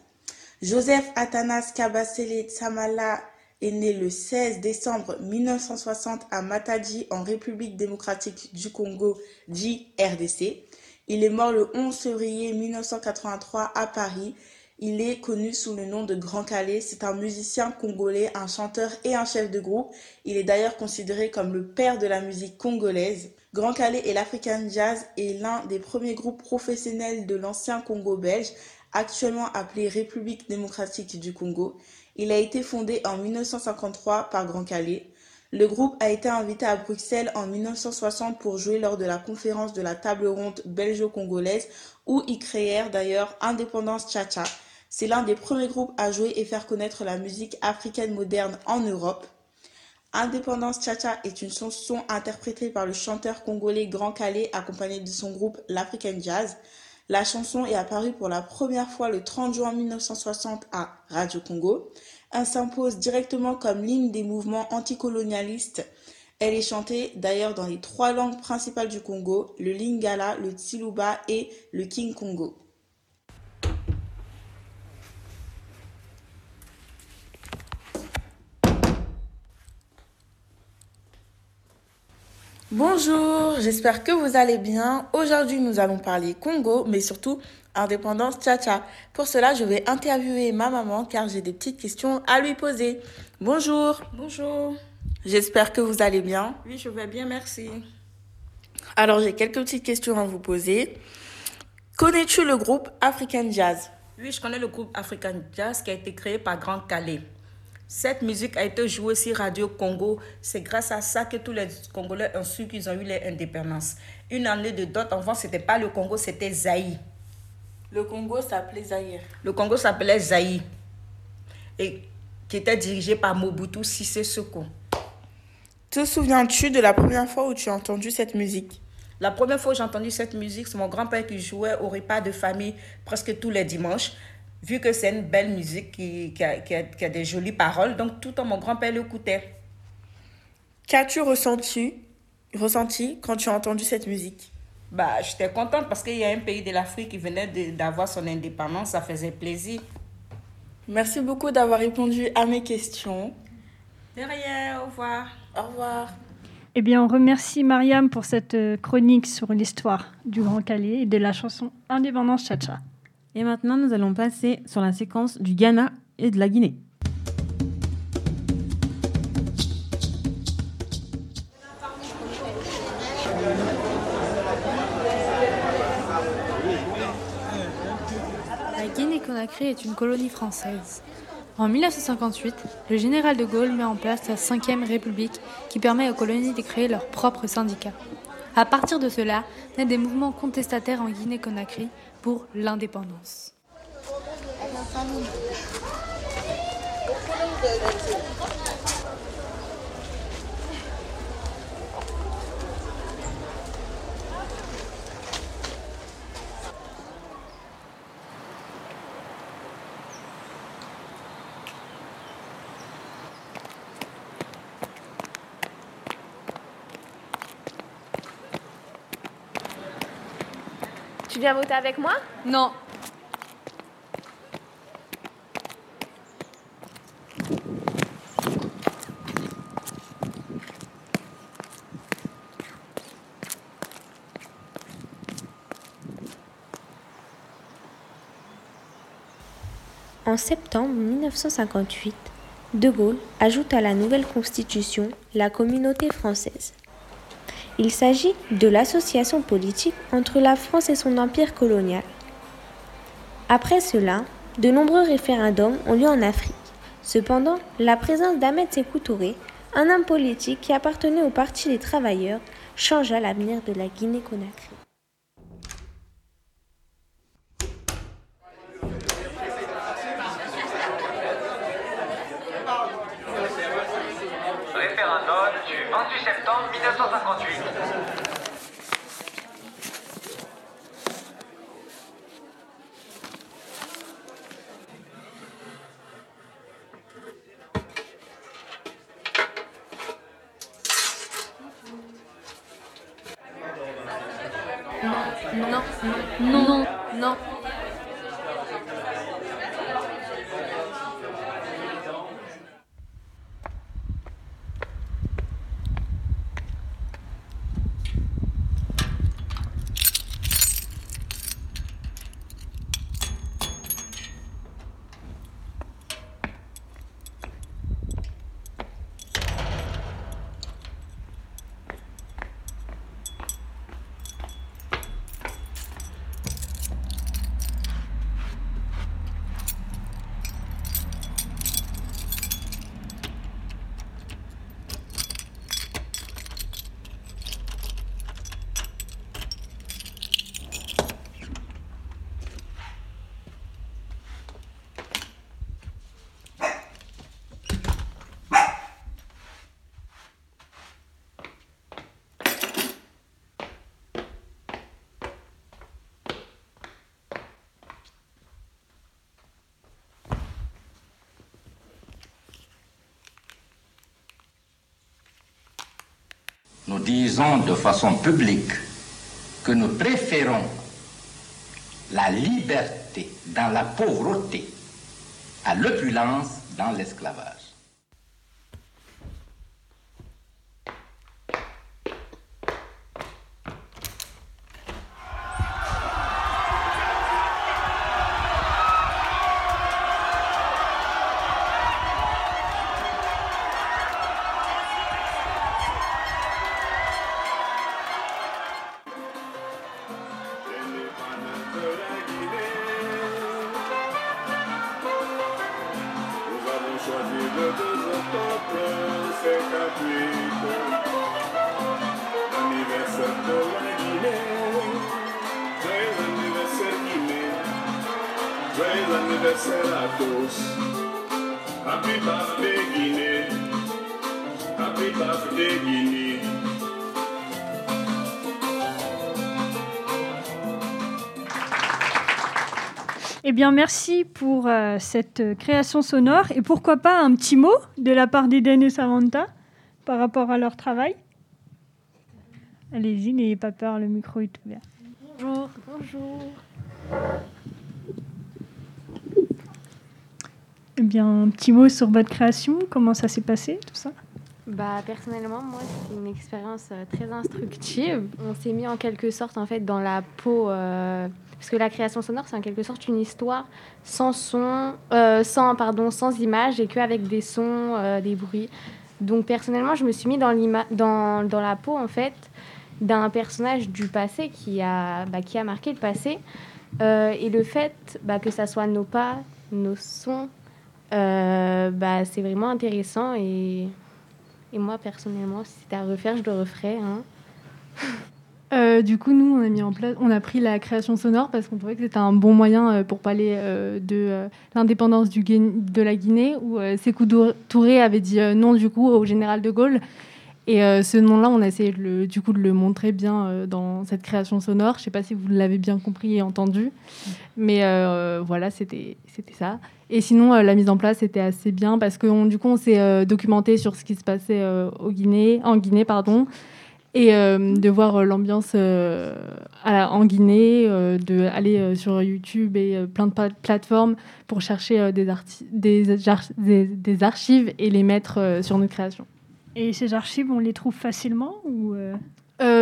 Joseph Athanas Kabasele Tsamala est né le 16 décembre 1960 à Matadi en République démocratique du Congo, dit RDC. Il est mort le 11 février 1983 à Paris. Il est connu sous le nom de Grand Calais. C'est un musicien congolais, un chanteur et un chef de groupe. Il est d'ailleurs considéré comme le père de la musique congolaise. Grand Calais et l'African Jazz est l'un des premiers groupes professionnels de l'ancien Congo belge actuellement appelé République démocratique du Congo. Il a été fondé en 1953 par Grand Calais. Le groupe a été invité à Bruxelles en 1960 pour jouer lors de la conférence de la table ronde belgeo-congolaise où ils créèrent d'ailleurs Indépendance Cha-Cha. C'est l'un des premiers groupes à jouer et faire connaître la musique africaine moderne en Europe. Indépendance Cha-Cha est une chanson interprétée par le chanteur congolais Grand Calais accompagné de son groupe l'African Jazz. La chanson est apparue pour la première fois le 30 juin 1960 à Radio Congo. Elle s'impose directement comme ligne des mouvements anticolonialistes. Elle est chantée d'ailleurs dans les trois langues principales du Congo, le Lingala, le Tsiluba et le King Congo. Bonjour, j'espère que vous allez bien. Aujourd'hui, nous allons parler Congo, mais surtout indépendance tcha-tcha. Pour cela, je vais interviewer ma maman car j'ai des petites questions à lui poser. Bonjour. Bonjour. J'espère que vous allez bien. Oui, je vais bien, merci. Alors, j'ai quelques petites questions à vous poser. Connais-tu le groupe African Jazz? Oui, je connais le groupe African Jazz qui a été créé par Grand Calais. Cette musique a été jouée sur Radio Congo. C'est grâce à ça que tous les Congolais ont su qu'ils ont eu l'indépendance. Une année de dot, avant, ce n'était pas le Congo, c'était Zaï. Le Congo s'appelait Zaïre. Le Congo s'appelait Zaï. Et qui était dirigé par Mobutu Sisse Seko. Te souviens-tu de la première fois où tu as entendu cette musique? La première fois où j'ai entendu cette musique, c'est mon grand-père qui jouait au repas de famille presque tous les dimanches vu que c'est une belle musique qui, qui, a, qui, a, qui, a, des jolies paroles, donc tout le temps mon grand-père l'écoutait. Qu'as-tu ressenti, ressenti quand tu as entendu cette musique? Bah, J'étais contente parce qu'il y a un pays de l'Afrique qui venait d'avoir son indépendance, ça faisait plaisir. Merci beaucoup d'avoir répondu à mes questions. De rien, au revoir. Au revoir. Eh bien, on remercie Mariam pour cette chronique sur l'histoire du Grand Calais et de la chanson Indépendance Chacha. Et maintenant, nous allons passer sur la séquence du Ghana et de la Guinée. La Guinée-Conakry est une colonie française. En 1958, le général de Gaulle met en place la 5e République qui permet aux colonies de créer leurs propres syndicats. À partir de cela, naissent des mouvements contestataires en Guinée-Conakry pour l'indépendance. Viens voter avec moi? Non. En septembre 1958, De Gaulle ajoute à la nouvelle constitution la communauté française. Il s'agit de l'association politique entre la France et son empire colonial. Après cela, de nombreux référendums ont lieu en Afrique. Cependant, la présence d'Ahmed Sékou Touré, un homme politique qui appartenait au Parti des travailleurs, changea l'avenir de la Guinée-Conakry. Nous disons de façon publique que nous préférons la liberté dans la pauvreté à l'opulence dans l'esclavage. Bien, merci pour euh, cette euh, création sonore. Et pourquoi pas un petit mot de la part d'Eden et Samantha par rapport à leur travail? Allez-y, n'ayez pas peur, le micro est ouvert. Bonjour. Bonjour. Eh bien, un petit mot sur votre création, comment ça s'est passé, tout ça? Bah, personnellement, moi, c'est une expérience euh, très instructive. On s'est mis en quelque sorte en fait dans la peau, euh, parce que la création sonore, c'est en quelque sorte une histoire sans son, euh, sans pardon, sans image et qu'avec des sons, euh, des bruits. Donc personnellement, je me suis mis dans, dans, dans la peau en fait d'un personnage du passé qui a, bah, qui a marqué le passé. Euh, et le fait bah, que ça soit nos pas, nos sons, bah, c'est vraiment intéressant. Et, et moi, personnellement, si c'était à refaire, je le referais. hein. Euh, du coup, nous, on a mis en place, on a pris la création sonore parce qu'on trouvait que c'était un bon moyen euh, pour parler euh, de l'indépendance de la Guinée, où Sékou Touré avait dit non du coup au général de Gaulle. Et ce nom-là, on a essayé de le, du coup de le montrer bien dans cette création sonore. Je ne sais pas si vous l'avez bien compris et entendu, mais voilà, c'était c'était ça. Et sinon, la mise en place était assez bien parce que on- du coup, on s'est documenté sur ce qui se passait au Guinée, en Guinée, pardon, et euh, de voir euh, l'ambiance euh, en Guinée, de aller euh, sur YouTube et plein de plateformes pour chercher des, des, ar- des, des archives et les mettre sur nos créations. Et ces archives, on les trouve facilement ou euh,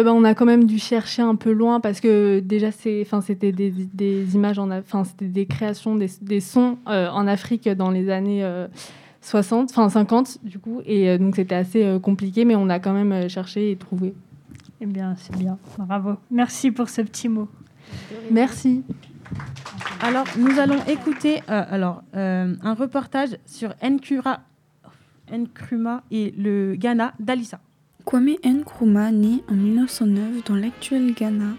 bah, on a quand même dû chercher un peu loin parce que déjà c'était des, des images enfin c'était des créations, des, des sons euh, en Afrique dans les années euh, 60, enfin 50 du coup, et euh, donc c'était assez euh, compliqué, mais on a quand même euh, cherché et trouvé. Eh bien, c'est bien. Bravo. Merci pour ce petit mot. Merci. Alors, nous allons écouter euh, alors, euh, un reportage sur Nkura, Nkrumah et le Ghana d'Alissa. Kwame Nkrumah naît en 1909 dans l'actuel Ghana,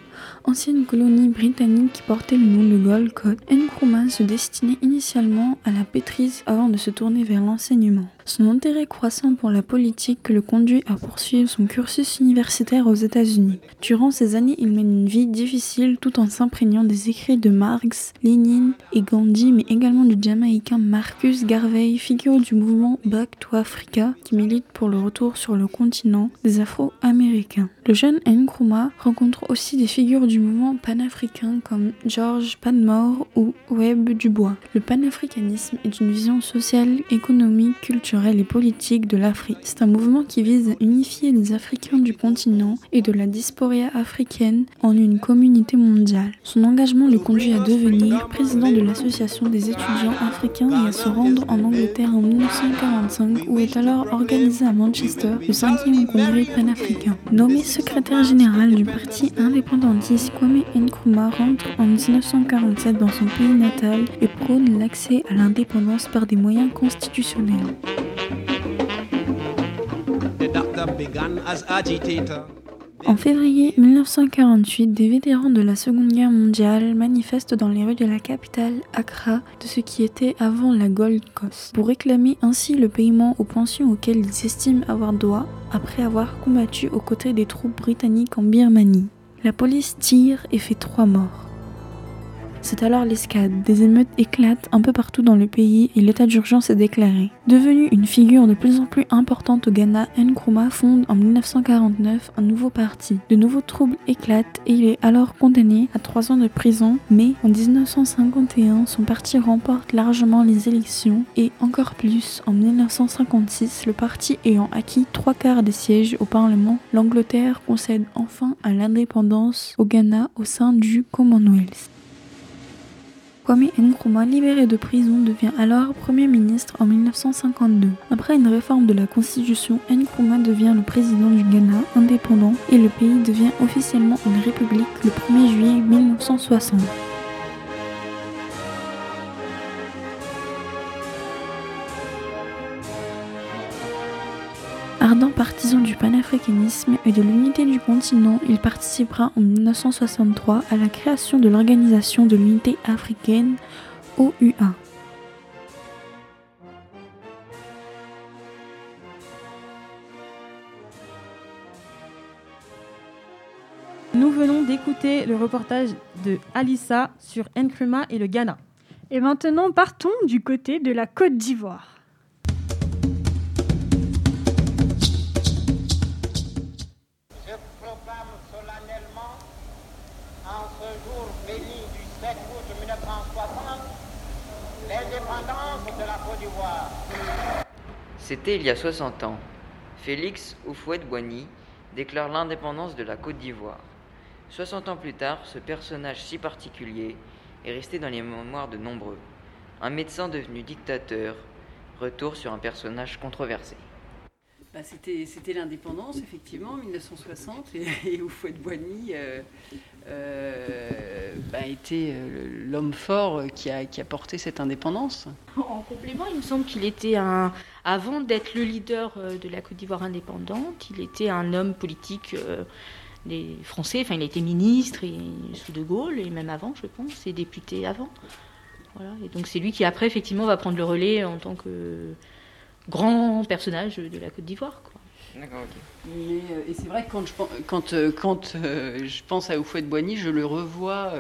ancienne colonie britannique qui portait le nom de Gold Coast. Nkrumah se destinait initialement à la pétrise avant de se tourner vers l'enseignement. Son intérêt croissant pour la politique le conduit à poursuivre son cursus universitaire aux États-Unis. Durant ces années, il mène une vie difficile tout en s'imprégnant des écrits de Marx, Lénine et Gandhi, mais également du Jamaïcain Marcus Garvey, figure du mouvement Back to Africa, qui milite pour le retour sur le continent des Afro-Américains. Le jeune Nkrumah rencontre aussi des figures du mouvement panafricain comme George Padmore ou Webb Dubois. Le panafricanisme est une vision sociale, économique, culturelle et politique de l'Afrique. C'est un mouvement qui vise à unifier les Africains du continent et de la diaspora africaine en une communauté mondiale. Son engagement le conduit à devenir président de l'Association des étudiants africains et à se rendre en Angleterre en 1945 où est alors organisé à Manchester le 5e congrès panafricain. Nommé secrétaire général du parti Kwame Nkrumah rentre en 1947 dans son pays natal et prône l'accès à l'indépendance par des moyens constitutionnels. En février 1948, des vétérans de la Seconde Guerre mondiale manifestent dans les rues de la capitale Accra de ce qui était avant la Gold Coast, pour réclamer ainsi le paiement aux pensions auxquelles ils estiment avoir droit après avoir combattu aux côtés des troupes britanniques en Birmanie. La police tire et fait trois morts. C'est alors l'escade. Des émeutes éclatent un peu partout dans le pays et l'état d'urgence est déclaré. Devenu une figure de plus en plus importante au Ghana, Nkrumah fonde en 1949 un nouveau parti. De nouveaux troubles éclatent et il est alors condamné à trois ans de prison, mais en 1951, son parti remporte largement les élections et encore plus en 1956, le parti ayant acquis trois quarts des sièges au Parlement, l'Angleterre concède enfin à l'indépendance au Ghana au sein du Commonwealth. Kwame Nkrumah, libéré de prison, devient alors Premier ministre en 1952. Après une réforme de la Constitution, Nkrumah devient le président du Ghana indépendant et le pays devient officiellement une république le 1er juillet 1960. Ardent partisan du panafricanisme et de l'unité du continent, il participera en 1963 à la création de l'Organisation de l'Unité africaine, OUA. Nous venons d'écouter le reportage de Alissa sur Nkrumah et le Ghana. Et maintenant, partons du côté de la Côte d'Ivoire. 7 août 1960, l'indépendance de la Côte d'Ivoire. C'était il y a 60 ans. Félix Houphouët-Boigny déclare l'indépendance de la Côte d'Ivoire. 60 ans plus tard, ce personnage si particulier est resté dans les mémoires de nombreux. Un médecin devenu dictateur, retour sur un personnage controversé. Bah, c'était, l'indépendance, effectivement, en 1960, et, et Houphouët-Boigny euh, euh, bah, était euh, l'homme fort qui a, porté cette indépendance. En complément, il me semble qu'il était un. Avant d'être le leader de la Côte d'Ivoire indépendante, il était un homme politique des Français. Enfin, il a été ministre et, sous De Gaulle, et même avant, je pense, et député avant. Voilà. Et donc, c'est lui qui, après, effectivement, va prendre le relais en tant que grand personnage de la Côte d'Ivoire. quoi. D'accord, ok. Mais, euh, et c'est vrai que quand je, quand, euh, quand euh, je pense à Houphouët-Boigny, je le revois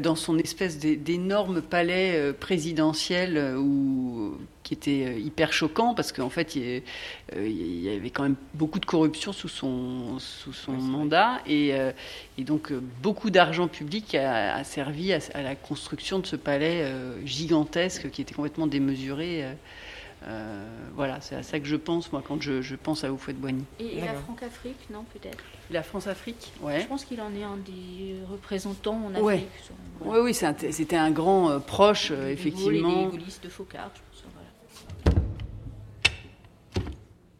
dans son espèce d'é- d'énorme palais présidentiel où, qui était hyper choquant parce qu'en fait il y, a- il y avait quand même beaucoup de corruption sous son, sous son mandat et, et donc beaucoup d'argent public a, a servi à, à la construction de ce palais gigantesque qui était complètement démesuré. Euh, voilà, c'est à ça que je pense, moi, quand je, je pense à Houphouët-Boigny. Et, et la Franc-Afrique, non, peut-être? La France-Afrique, ouais. Je pense qu'il en est un des représentants en Afrique. Ouais. Oui, oui, c'est un- c'était un grand euh, proche, euh, De effectivement. gaullistes de Focard, je pense. voilà.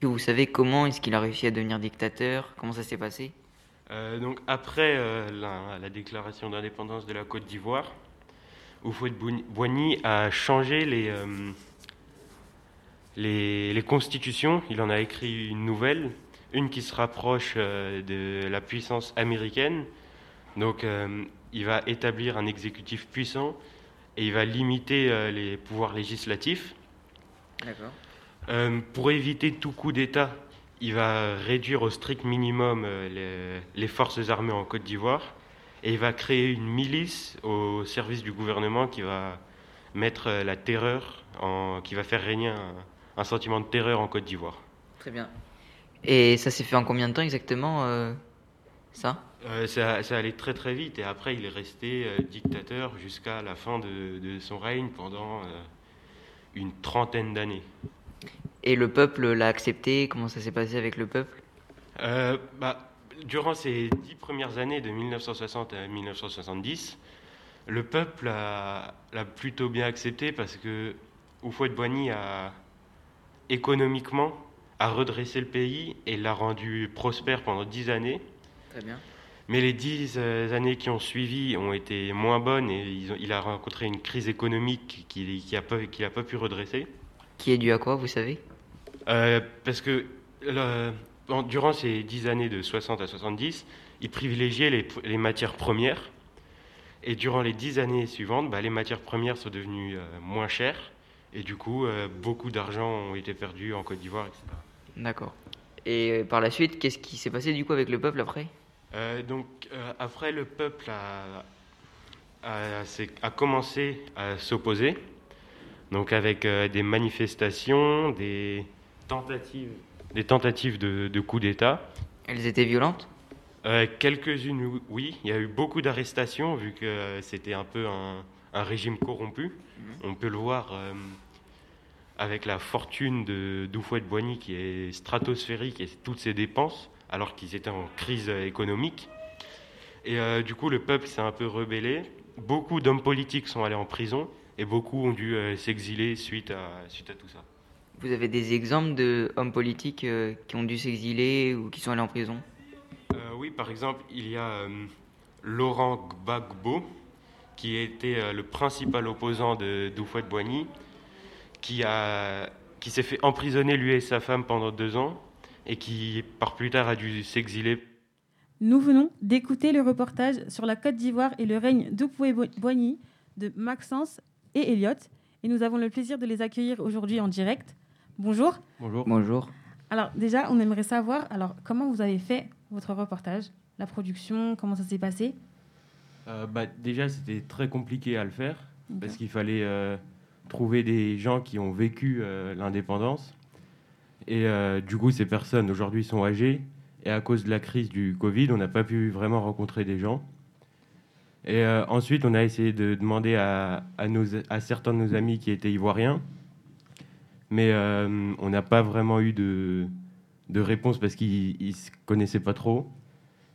Vous savez comment est-ce qu'il a réussi à devenir dictateur? Comment ça s'est passé? Euh, donc après euh, la, la déclaration d'indépendance de la Côte d'Ivoire, Houphouët-Boigny a changé les, euh, les, les constitutions. Il en a écrit une nouvelle, une qui se rapproche euh, de la puissance américaine. Donc euh, il va établir un exécutif puissant et il va limiter euh, les pouvoirs législatifs. D'accord. Euh, pour éviter tout coup d'État, il va réduire au strict minimum les, les forces armées en Côte d'Ivoire et il va créer une milice au service du gouvernement qui va mettre la terreur, en, qui va faire régner un, un sentiment de terreur en Côte d'Ivoire. Très bien. Et ça s'est fait en combien de temps exactement euh, ça? Euh, ça, ça allait très très vite et après il est resté euh, dictateur jusqu'à la fin de, de son règne pendant une trentaine d'années. Et le peuple l'a accepté? Comment ça s'est passé avec le peuple? Bah, durant ces dix premières années de 1960 à 1970, le peuple l'a plutôt bien accepté parce que Houphouët-Boigny a économiquement a redressé le pays et l'a rendu prospère pendant dix années. Très bien. Mais les dix euh, années qui ont suivi ont été moins bonnes et il a rencontré une crise économique qu'il qui a pas, a pas pu redresser. Qui est dû à quoi, vous savez? Euh, parce que le- durant ces dix années de 60 à 70, il privilégiait les, les matières premières. Et durant les dix années suivantes, bah, les matières premières sont devenues euh, moins chères. Et du coup, euh, beaucoup d'argent ont été perdus en Côte d'Ivoire, etc. D'accord. Et par la suite, qu'est-ce qui s'est passé du coup avec le peuple après? Euh, donc, euh, après, le peuple a, a, s'est- a commencé à s'opposer, donc avec des manifestations, des tentatives, des tentatives de, de coup d'État. Elles étaient violentes? Quelques-unes, oui. Il y a eu beaucoup d'arrestations vu que c'était un peu un, un régime corrompu. On peut le voir euh, avec la fortune de d'Oufouette-Boigny qui est stratosphérique et toutes ses dépenses, alors qu'ils étaient en crise économique. Et euh, du coup, le peuple s'est un peu rebellé. Beaucoup d'hommes politiques sont allés en prison et beaucoup ont dû euh, s'exiler suite à, suite à tout ça. Vous avez des exemples d'hommes politiques euh, qui ont dû s'exiler ou qui sont allés en prison? Oui, par exemple, il y a Laurent Gbagbo, qui était euh, le principal opposant de d'Oufouette-Boigny, qui, a- qui s'est fait emprisonner lui et sa femme pendant deux ans, et qui, par plus tard, a dû s'exiler. Nous venons d'écouter le reportage sur la Côte d'Ivoire et le règne d'Oupoué-Boigny de Maxence et Elliot. Et nous avons le plaisir de les accueillir aujourd'hui en direct. Bonjour. Bonjour. Bonjour. Alors déjà, on aimerait savoir alors comment vous avez fait votre reportage, la production, comment ça s'est passé? Euh, bah, déjà, c'était très compliqué à le faire parce qu'il fallait euh, trouver des gens qui ont vécu euh, l'indépendance. Et du coup, ces personnes aujourd'hui sont âgées. Et à cause de la crise du Covid, on n'a pas pu vraiment rencontrer des gens. Et ensuite, on a essayé de demander à, à nos, à certains de nos amis qui étaient ivoiriens. Mais on n'a pas vraiment eu de, de réponse parce qu'ils ne se connaissaient pas trop.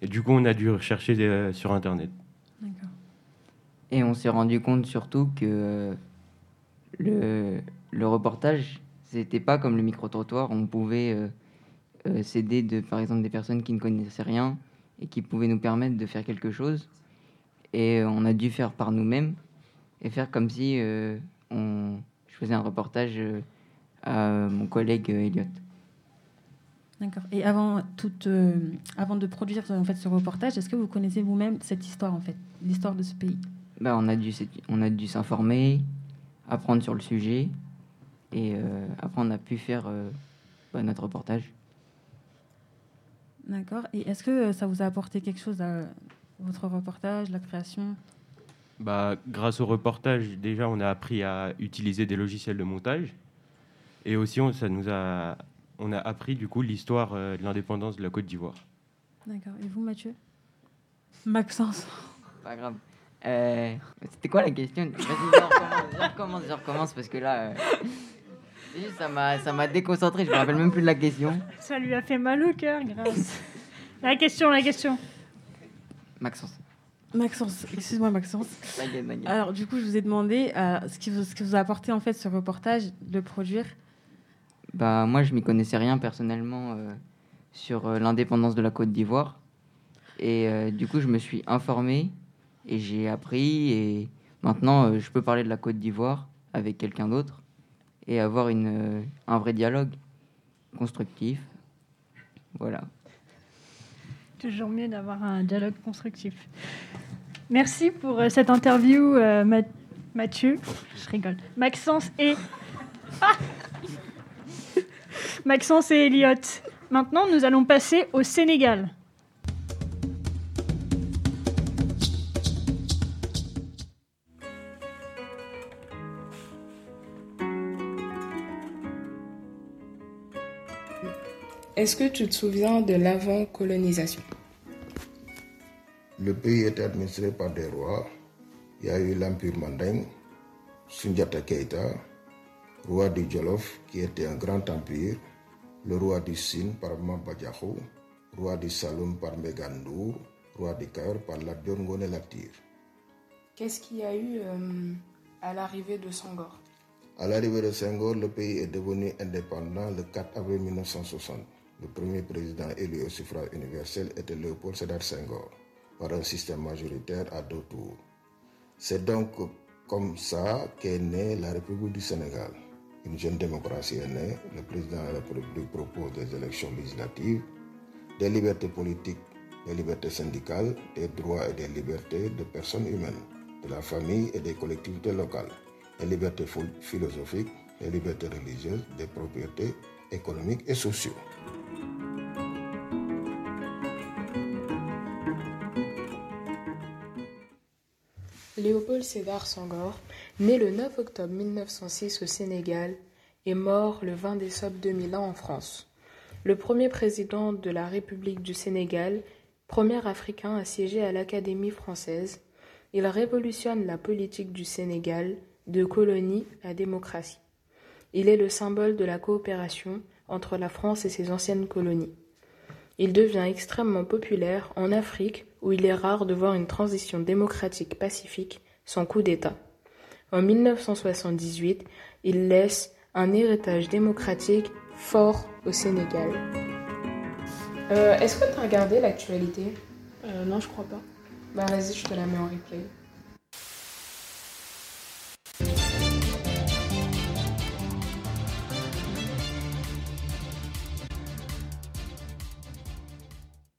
Et du coup, on a dû rechercher sur Internet. Et on s'est rendu compte surtout que le, le reportage, c'était pas comme le micro-trottoir. On pouvait euh, euh, s'aider de, par exemple, des personnes qui ne connaissaient rien et qui pouvaient nous permettre de faire quelque chose. Et on a dû faire par nous-mêmes et faire comme si euh, on, je faisais un reportage à mon collègue Elliot. D'accord. Et avant, toute, euh, avant de produire en fait, ce reportage, est-ce que vous connaissez vous-même cette histoire, en fait, l'histoire de ce pays? Bah, on a dû, s'é- on a dû s'informer, apprendre sur le sujet, et euh, après on a pu faire euh, bah, notre reportage. D'accord. Et est-ce que ça vous a apporté quelque chose à votre reportage, la création? Bah, grâce au reportage, déjà, on a appris à utiliser des logiciels de montage. Et aussi, on, ça nous a, on a appris du coup l'histoire euh, de l'indépendance de la Côte d'Ivoire. D'accord. Et vous, Mathieu? Maxence. Pas grave. Euh, C'était quoi la question? Vas-y, je recommence, je recommence, je recommence, parce que là, euh, juste, ça m'a ça m'a déconcentré, je me rappelle même plus de la question. Ça lui a fait mal au cœur, grâce. la question, la question. Maxence. Maxence, excuse-moi Maxence. Alors du coup, je vous ai demandé euh, ce, qui vous, ce que vous a apporté en fait ce reportage, de le produire. Bah, moi, je m'y connaissais rien personnellement euh, sur euh, l'indépendance de la Côte d'Ivoire. Et euh, du coup, je me suis informé et j'ai appris. Et maintenant, je peux parler de la Côte d'Ivoire avec quelqu'un d'autre et avoir une, un vrai dialogue constructif. Voilà. Toujours mieux d'avoir un dialogue constructif. Merci pour cette interview, Ma- Mathieu. Je rigole. Maxence et. Ah Maxence et Elliot. Maintenant, nous allons passer au Sénégal. Est-ce que tu te souviens de l'avant-colonisation? Le pays était administré par des rois. Il y a eu l'Empire Manding, Sundiata Keita, roi du Jolof, qui était un grand empire, le roi du Sine par Mambadjahou, roi du Saloum par Megandour, roi du Caire par Lat Ngone Latir. Qu'est-ce qu'il y a eu euh, à l'arrivée de Sangor À l'arrivée de Senghor, le pays est devenu indépendant le 4 avril 1960. Le premier président élu au suffrage universel était Léopold Sédar Senghor, par un système majoritaire à deux tours. C'est donc comme ça qu'est née la République du Sénégal. Une jeune démocratie est née, le président de la République propose des élections législatives, des libertés politiques, des libertés syndicales, des droits et des libertés de personnes humaines, de la famille et des collectivités locales, des libertés phil- philosophiques, des libertés religieuses, des propriétés économiques et sociaux. Léopold Sédar Senghor, né le 9 octobre 1906 au Sénégal, est mort le 20 décembre 2001 en France. Le premier président de la République du Sénégal, premier Africain à siéger à l'Académie française, il révolutionne la politique du Sénégal de colonie à démocratie. Il est le symbole de la coopération entre la France et ses anciennes colonies. Il devient extrêmement populaire en Afrique où il est rare de voir une transition démocratique pacifique sans coup d'État. En 1978, il laisse un héritage démocratique fort au Sénégal. Euh, Est-ce que tu as regardé l'actualité? Euh, non, je crois pas. Bah vas-y, je te la mets en replay.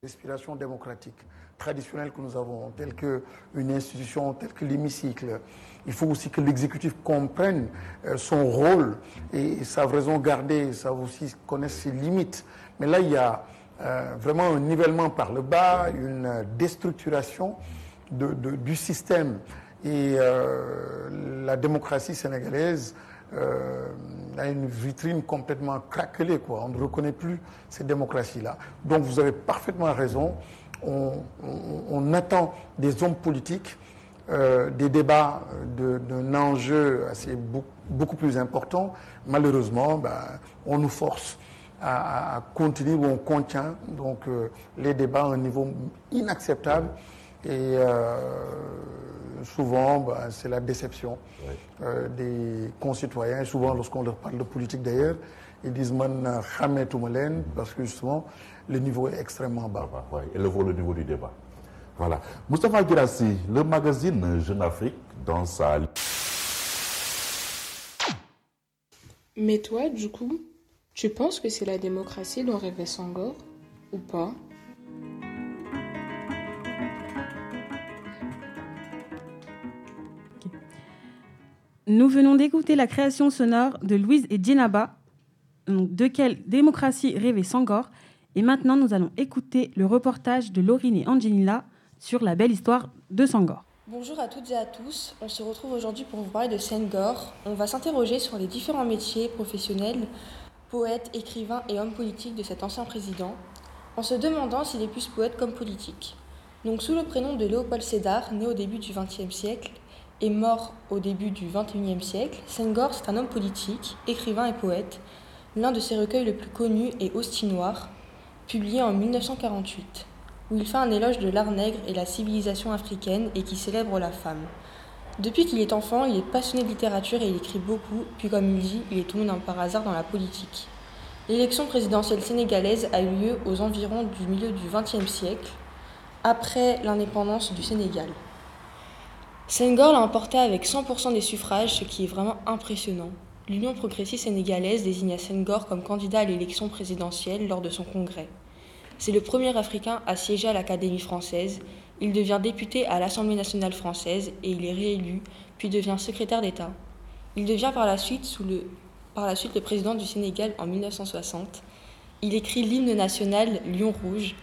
L'aspiration démocratique traditionnelle que nous avons, telle qu'une institution, telle que l'hémicycle, il faut aussi que l'exécutif comprenne euh, son rôle et sa raison garder, ça aussi connaître ses limites. Mais là, il y a euh, vraiment un nivellement par le bas, une déstructuration du système. Et euh, la démocratie sénégalaise euh, a une vitrine complètement craquelée. Quoi. On ne reconnaît plus cette démocratie-là. Donc vous avez parfaitement raison. On, attend des hommes politiques euh, des débats d'un enjeu assez beau- beaucoup plus important. Malheureusement, ben, on nous force à, à- à continuer ou on contient donc euh, les débats à un niveau inacceptable et euh, souvent ben, c'est la déception euh, des concitoyens. Et souvent lorsqu'on leur parle de politique d'ailleurs, ils disent man xàmmeetuma leen parce que justement le niveau est extrêmement bas. Ouais, élevons le niveau du débat. Voilà. Moustapha Guirassi, le magazine Jeune Afrique, dans sa Mais toi, du coup, tu penses que c'est la démocratie dont rêvait Senghor ou pas? Nous venons d'écouter la création sonore de Louise et Djenaba, de quelle démocratie rêvait Sangor. Et maintenant, nous allons écouter le reportage de Laurine et Angelina sur la belle histoire de Sangor. Bonjour à toutes et à tous, on se retrouve aujourd'hui pour vous parler de Senghor. On va s'interroger sur les différents métiers professionnels, poète, écrivain et homme politique de cet ancien président, en se demandant s'il est plus poète comme politique. Donc sous le prénom de Léopold Sédar, né au début du XXe siècle et mort au début du XXIe siècle, Senghor c'est un homme politique, écrivain et poète. L'un de ses recueils le plus connu est Hostie Noire, publié en 1948 où il fait un éloge de l'art nègre et la civilisation africaine et qui célèbre la femme. Depuis qu'il est enfant, il est passionné de littérature et il écrit beaucoup, puis comme il dit, il est tombé par hasard dans la politique. L'élection présidentielle sénégalaise a eu lieu aux environs du milieu du XXe siècle, après l'indépendance du Sénégal. Senghor l'a emporté avec 100% des suffrages, ce qui est vraiment impressionnant. L'Union progressiste sénégalaise désigna Senghor comme candidat à l'élection présidentielle lors de son congrès. C'est le premier Africain à siéger à l'Académie française. Il devient député à l'Assemblée nationale française et il est réélu, puis devient secrétaire d'État. Il devient par la, suite le, par la suite le président du Sénégal en 1960. Il écrit l'hymne national Lion Rouge.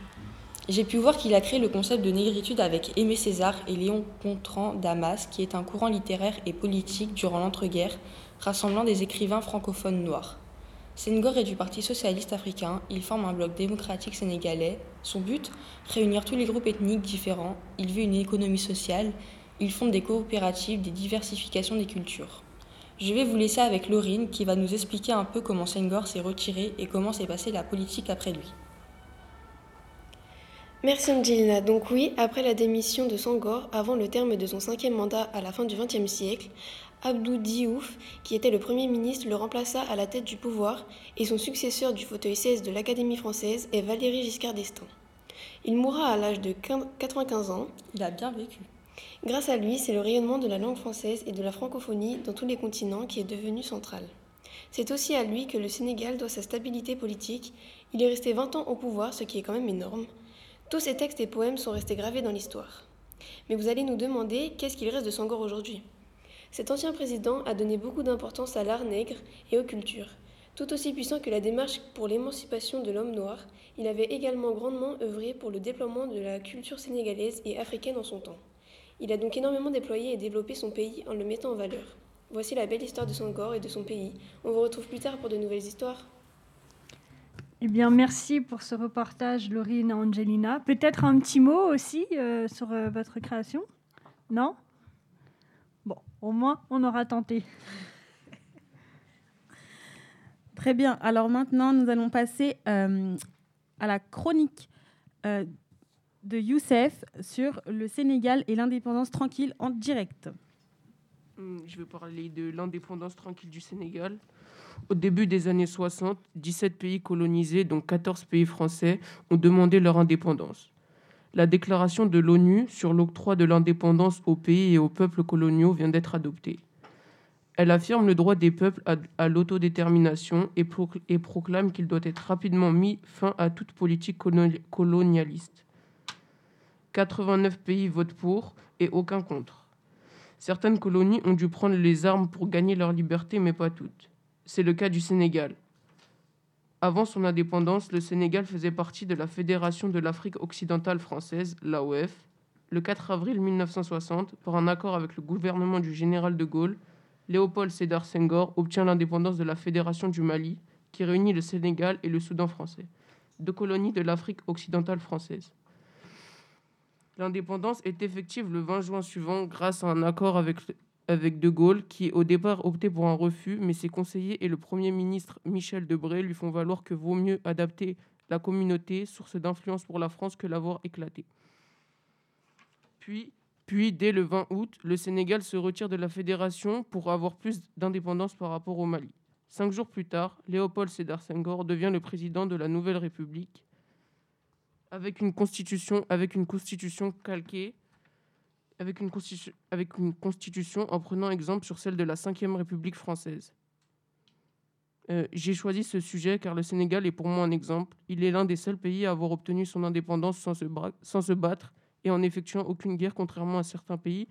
J'ai pu voir qu'il a créé le concept de négritude avec Aimé César et Léon Gontran Damas, qui est un courant littéraire et politique durant l'entre-guerres, rassemblant des écrivains francophones noirs. Senghor est du Parti socialiste africain, il forme un bloc démocratique sénégalais. Son but? Réunir tous les groupes ethniques différents, il veut une économie sociale, il fonde des coopératives, des diversifications des cultures. Je vais vous laisser avec Laurine qui va nous expliquer un peu comment Senghor s'est retiré et comment s'est passée la politique après lui. Merci Angelina. Donc oui, après la démission de Sangor, avant le terme de son cinquième mandat à la fin du XXe siècle, Abdou Diouf, qui était le Premier ministre, le remplaça à la tête du pouvoir et son successeur du fauteuil 16 de l'Académie française est Valéry Giscard d'Estaing. Il mourra à l'âge de 95 ans. Il a bien vécu. Grâce à lui, c'est le rayonnement de la langue française et de la francophonie dans tous les continents qui est devenu central. C'est aussi à lui que le Sénégal doit sa stabilité politique. Il est resté 20 ans au pouvoir, ce qui est quand même énorme. Tous ses textes et poèmes sont restés gravés dans l'histoire. Mais vous allez nous demander qu'est-ce qu'il reste de Senghor aujourd'hui? Cet ancien président a donné beaucoup d'importance à l'art nègre et aux cultures. Tout aussi puissant que la démarche pour l'émancipation de l'homme noir, il avait également grandement œuvré pour le déploiement de la culture sénégalaise et africaine en son temps. Il a donc énormément déployé et développé son pays en le mettant en valeur. Voici la belle histoire de Sangor et de son pays. On vous retrouve plus tard pour de nouvelles histoires. Eh bien, merci pour ce reportage, Laurine et Angelina. Peut-être un petit mot aussi euh, sur euh, votre création? Non? Bon, au moins, on aura tenté. Très bien. Alors maintenant, nous allons passer euh, à la chronique euh, de Youssef sur le Sénégal et l'indépendance tranquille en direct. Hmm, Je vais parler de l'indépendance tranquille du Sénégal. Au début des années 60, 17 pays colonisés, dont 14 pays français, ont demandé leur indépendance. La déclaration de l'ONU sur l'octroi de l'indépendance aux pays et aux peuples coloniaux vient d'être adoptée. Elle affirme le droit des peuples à, l'autodétermination et, pro- et proclame qu'il doit être rapidement mis fin à toute politique coloni- colonialiste. 89 pays votent pour et aucun contre. Certaines colonies ont dû prendre les armes pour gagner leur liberté, mais pas toutes. C'est le cas du Sénégal. Avant son indépendance, le Sénégal faisait partie de la Fédération de l'Afrique occidentale française, l'AOF. Le 4 avril 1960, par un accord avec le gouvernement du général de Gaulle, Léopold Sédar Senghor obtient l'indépendance de la Fédération du Mali, qui réunit le Sénégal et le Soudan français, deux colonies de l'Afrique occidentale française. L'indépendance est effective le 20 juin suivant grâce à un accord avec, avec De Gaulle qui au départ optait pour un refus, mais ses conseillers et le Premier ministre Michel Debré lui font valoir que vaut mieux adapter la communauté, source d'influence pour la France, que l'avoir éclaté. Puis, puis, dès le 20 août, le Sénégal se retire de la fédération pour avoir plus d'indépendance par rapport au Mali. Cinq jours plus tard, Léopold Sédar Senghor devient le président de la nouvelle République avec une constitution, avec une constitution calquée, avec une, constitution en prenant exemple sur celle de la Ve République française. Euh, J'ai choisi ce sujet car le Sénégal est pour moi un exemple. Il est l'un des seuls pays à avoir obtenu son indépendance sans se, battre et en effectuant aucune guerre, contrairement à certains pays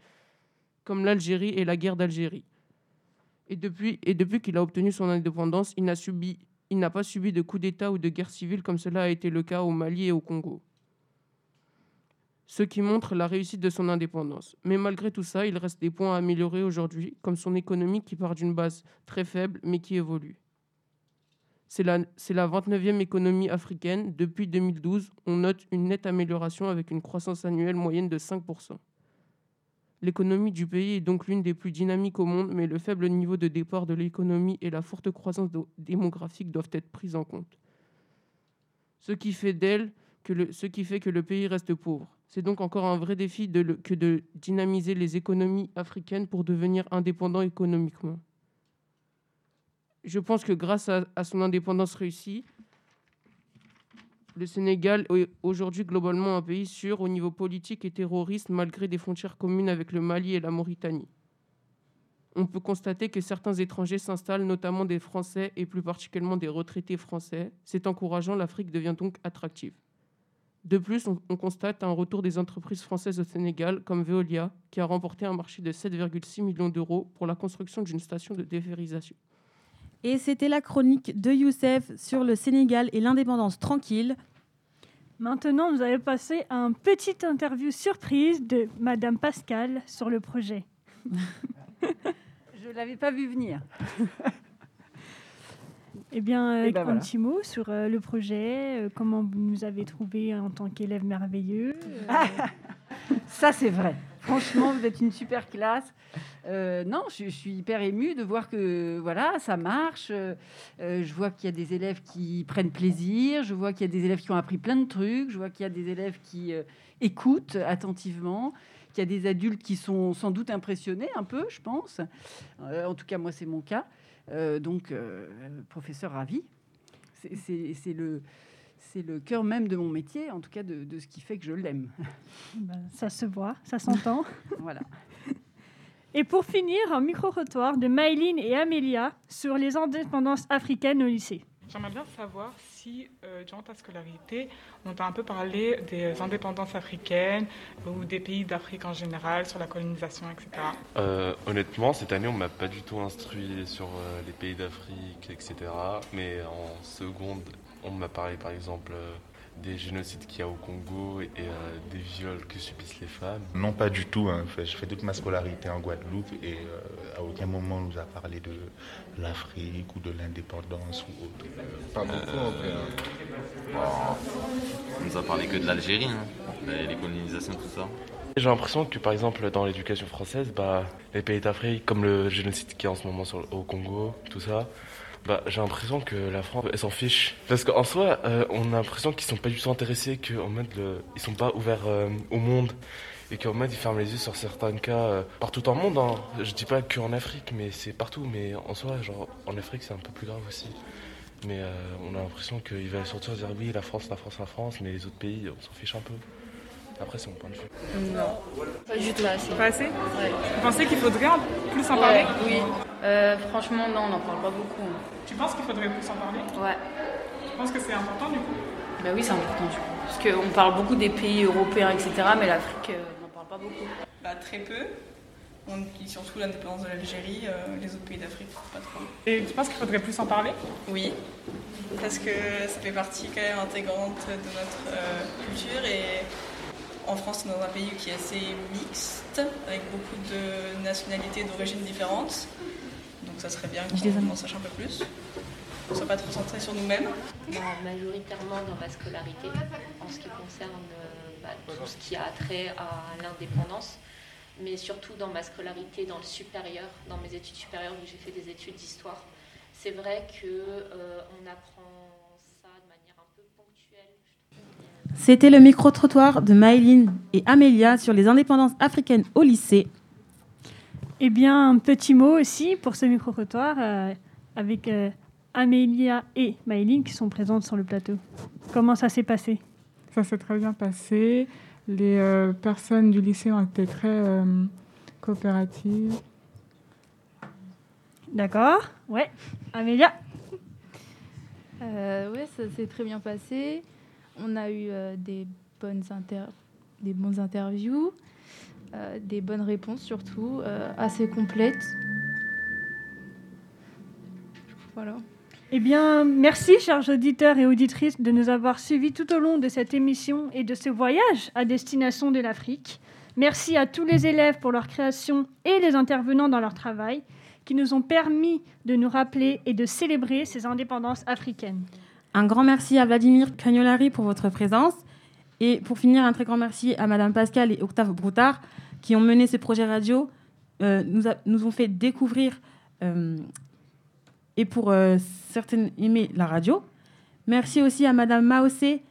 comme l'Algérie et la guerre d'Algérie. Et depuis, qu'il a obtenu son indépendance, il n'a pas subi de coup d'État ou de guerre civile comme cela a été le cas au Mali et au Congo. Ce qui montre la réussite de son indépendance. Mais malgré tout ça, il reste des points à améliorer aujourd'hui, comme son économie qui part d'une base très faible mais qui évolue. C'est la, la 29e économie africaine. Depuis 2012, on note une nette amélioration avec une croissance annuelle moyenne de 5%. L'économie du pays est donc l'une des plus dynamiques au monde, mais le faible niveau de départ de l'économie et la forte croissance démographique doivent être prises en compte. Ce qui fait d'elle ce qui fait que le pays reste pauvre. C'est donc encore un vrai défi que de dynamiser les économies africaines pour devenir indépendants économiquement. Je pense que grâce à son indépendance réussie, le Sénégal est aujourd'hui globalement un pays sûr au niveau politique et terroriste malgré des frontières communes avec le Mali et la Mauritanie. On peut constater que certains étrangers s'installent, notamment des Français et plus particulièrement des retraités français. C'est encourageant, l'Afrique devient donc attractive. De plus, on, on constate un retour des entreprises françaises au Sénégal, comme Veolia, qui a remporté un marché de 7,6 millions d'euros pour la construction d'une station de déferrisation. Et c'était la chronique de Youssef sur le Sénégal et l'indépendance tranquille. Maintenant, nous allons passer à une petite interview surprise de Madame Pascal sur le projet. Je ne l'avais pas vu venir. Eh bien, Eh euh, ben un voilà. petit mot sur euh, le projet, euh, comment vous nous avez trouvé en tant qu'élève merveilleux. Ça, c'est vrai. Franchement, vous êtes une super classe. Euh, non, je, je suis hyper émue de voir que voilà, ça marche. Euh, je vois qu'il y a des élèves qui prennent plaisir. Je vois qu'il y a des élèves qui ont appris plein de trucs. Je vois qu'il y a des élèves qui euh, écoutent attentivement. Qu'il y a des adultes qui sont sans doute impressionnés un peu, je pense. En tout cas, moi, c'est mon cas. Euh, donc, euh, professeur ravi. C'est- le, c'est le cœur même de mon métier, en tout cas de, de ce qui fait que je l'aime. ben, ça se voit, ça s'entend. voilà. Et pour finir, un micro-trottoir de Maïline et Amélia sur les indépendances africaines au lycée. J'aimerais bien savoir si, euh, durant ta scolarité, on t'a un peu parlé des indépendances africaines ou des pays d'Afrique en général, sur la colonisation, etc. Euh, honnêtement, cette année, on m'a pas du tout instruit sur euh, les pays d'Afrique, etc. Mais en seconde, on m'a parlé par exemple euh, des génocides qu'il y a au Congo et euh, des viols que subissent les femmes. Non, pas du tout. Hein. Je fais toute ma scolarité en Guadeloupe et euh, à aucun moment on nous a parlé de l'Afrique ou de l'indépendance ou autre. Pas beaucoup en vrai. Bon, on nous a parlé que de l'Algérie, hein. les, colonisations, tout ça. J'ai l'impression que par exemple dans l'éducation française, bah, les pays d'Afrique, comme le génocide qui est en ce moment sur, au Congo, tout ça, bah, j'ai l'impression que la France elle s'en fiche. Parce qu'en soi, euh, on a l'impression qu'ils sont pas du tout intéressés, qu'en mode le, ils sont pas ouverts euh, au monde et qu'en mode ils ferment les yeux sur certains cas euh, partout dans le monde. Hein. Je dis pas qu'en Afrique, mais c'est partout. Mais en soi, genre en Afrique c'est un peu plus grave aussi. Mais on a l'impression qu'ils veulent sortir dire oui la France, la France, la France, mais les autres pays on s'en fiche un peu. Après, c'est mon point de vue. Non, pas du tout assez. Pas assez Ouais. Vous pensez qu'il faudrait en plus en Ouais, parler Oui. Euh, franchement, non, on n'en parle pas beaucoup. Tu penses qu'il faudrait plus en parler Ouais. Tu penses que c'est important du coup? Bah oui, c'est important du coup. Parce qu'on parle beaucoup des pays européens, etc., mais l'Afrique, euh, pas beaucoup. Bah, très peu. On dit surtout l'indépendance de l'Algérie, euh, les autres pays d'Afrique, pas trop. Et tu penses qu'il faudrait plus en parler? Oui, parce que ça fait partie quand même intégrante de notre euh, culture et en France, on est dans un pays qui est assez mixte, avec beaucoup de nationalités d'origines différentes. Donc ça serait bien qu'on en sache un peu plus, qu'on soit pas trop centré sur nous-mêmes. Majoritairement dans ma scolarité, en ce qui concerne euh, bah, tout ce qui a trait à l'indépendance, mais surtout dans ma scolarité dans le supérieur, dans mes études supérieures où j'ai fait des études d'histoire. C'est vrai que euh, on apprend ça de manière un peu ponctuelle. C'était le micro-trottoir de Maëline et Amélia sur les indépendances africaines au lycée. Eh bien, un petit mot aussi pour ce micro-trottoir euh, avec euh, Amélia et Maëline qui sont présentes sur le plateau. Comment ça s'est passé? Ça s'est très bien passé. Les euh, personnes du lycée ont été très euh, coopératives. D'accord Ouais. Amélia Euh, ouais, ça s'est très bien passé. On a eu euh, des, bonnes inter- des bons interviews, euh, des bonnes réponses surtout, euh, assez complètes. Voilà. Eh bien, merci, chers auditeurs et auditrices, de nous avoir suivis tout au long de cette émission et de ce voyage à destination de l'Afrique. Merci à tous les élèves pour leur création et les intervenants dans leur travail qui nous ont permis de nous rappeler et de célébrer ces indépendances africaines. Un grand merci à Vladimir Cagnolari pour votre présence. Et pour finir, un très grand merci à Madame Pascal et Octave Broutard qui ont mené ce projet radio, euh, nous, nous ont fait découvrir euh, et pour euh, certaines aimer la radio. Merci aussi à Madame Maosé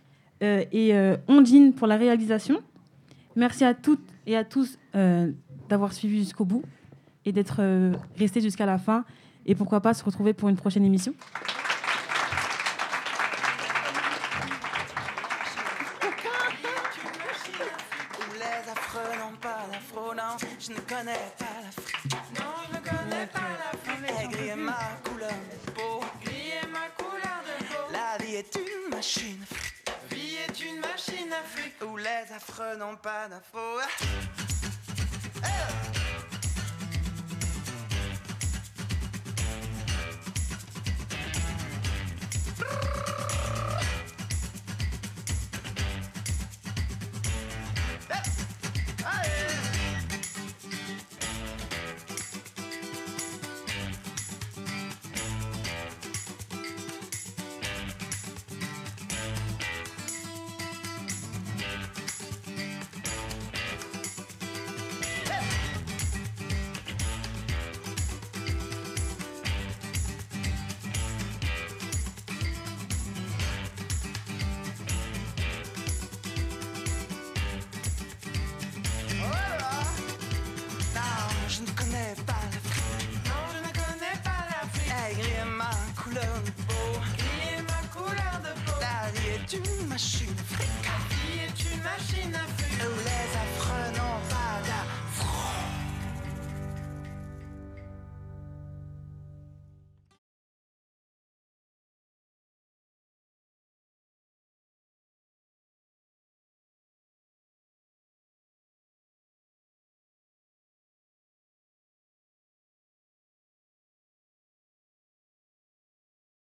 euh, et euh, Ondine pour la réalisation. Merci à toutes et à tous euh, d'avoir suivi jusqu'au bout et d'être euh, restés jusqu'à la fin. Et pourquoi pas se retrouver pour une prochaine émission. N'ont pas d'afro.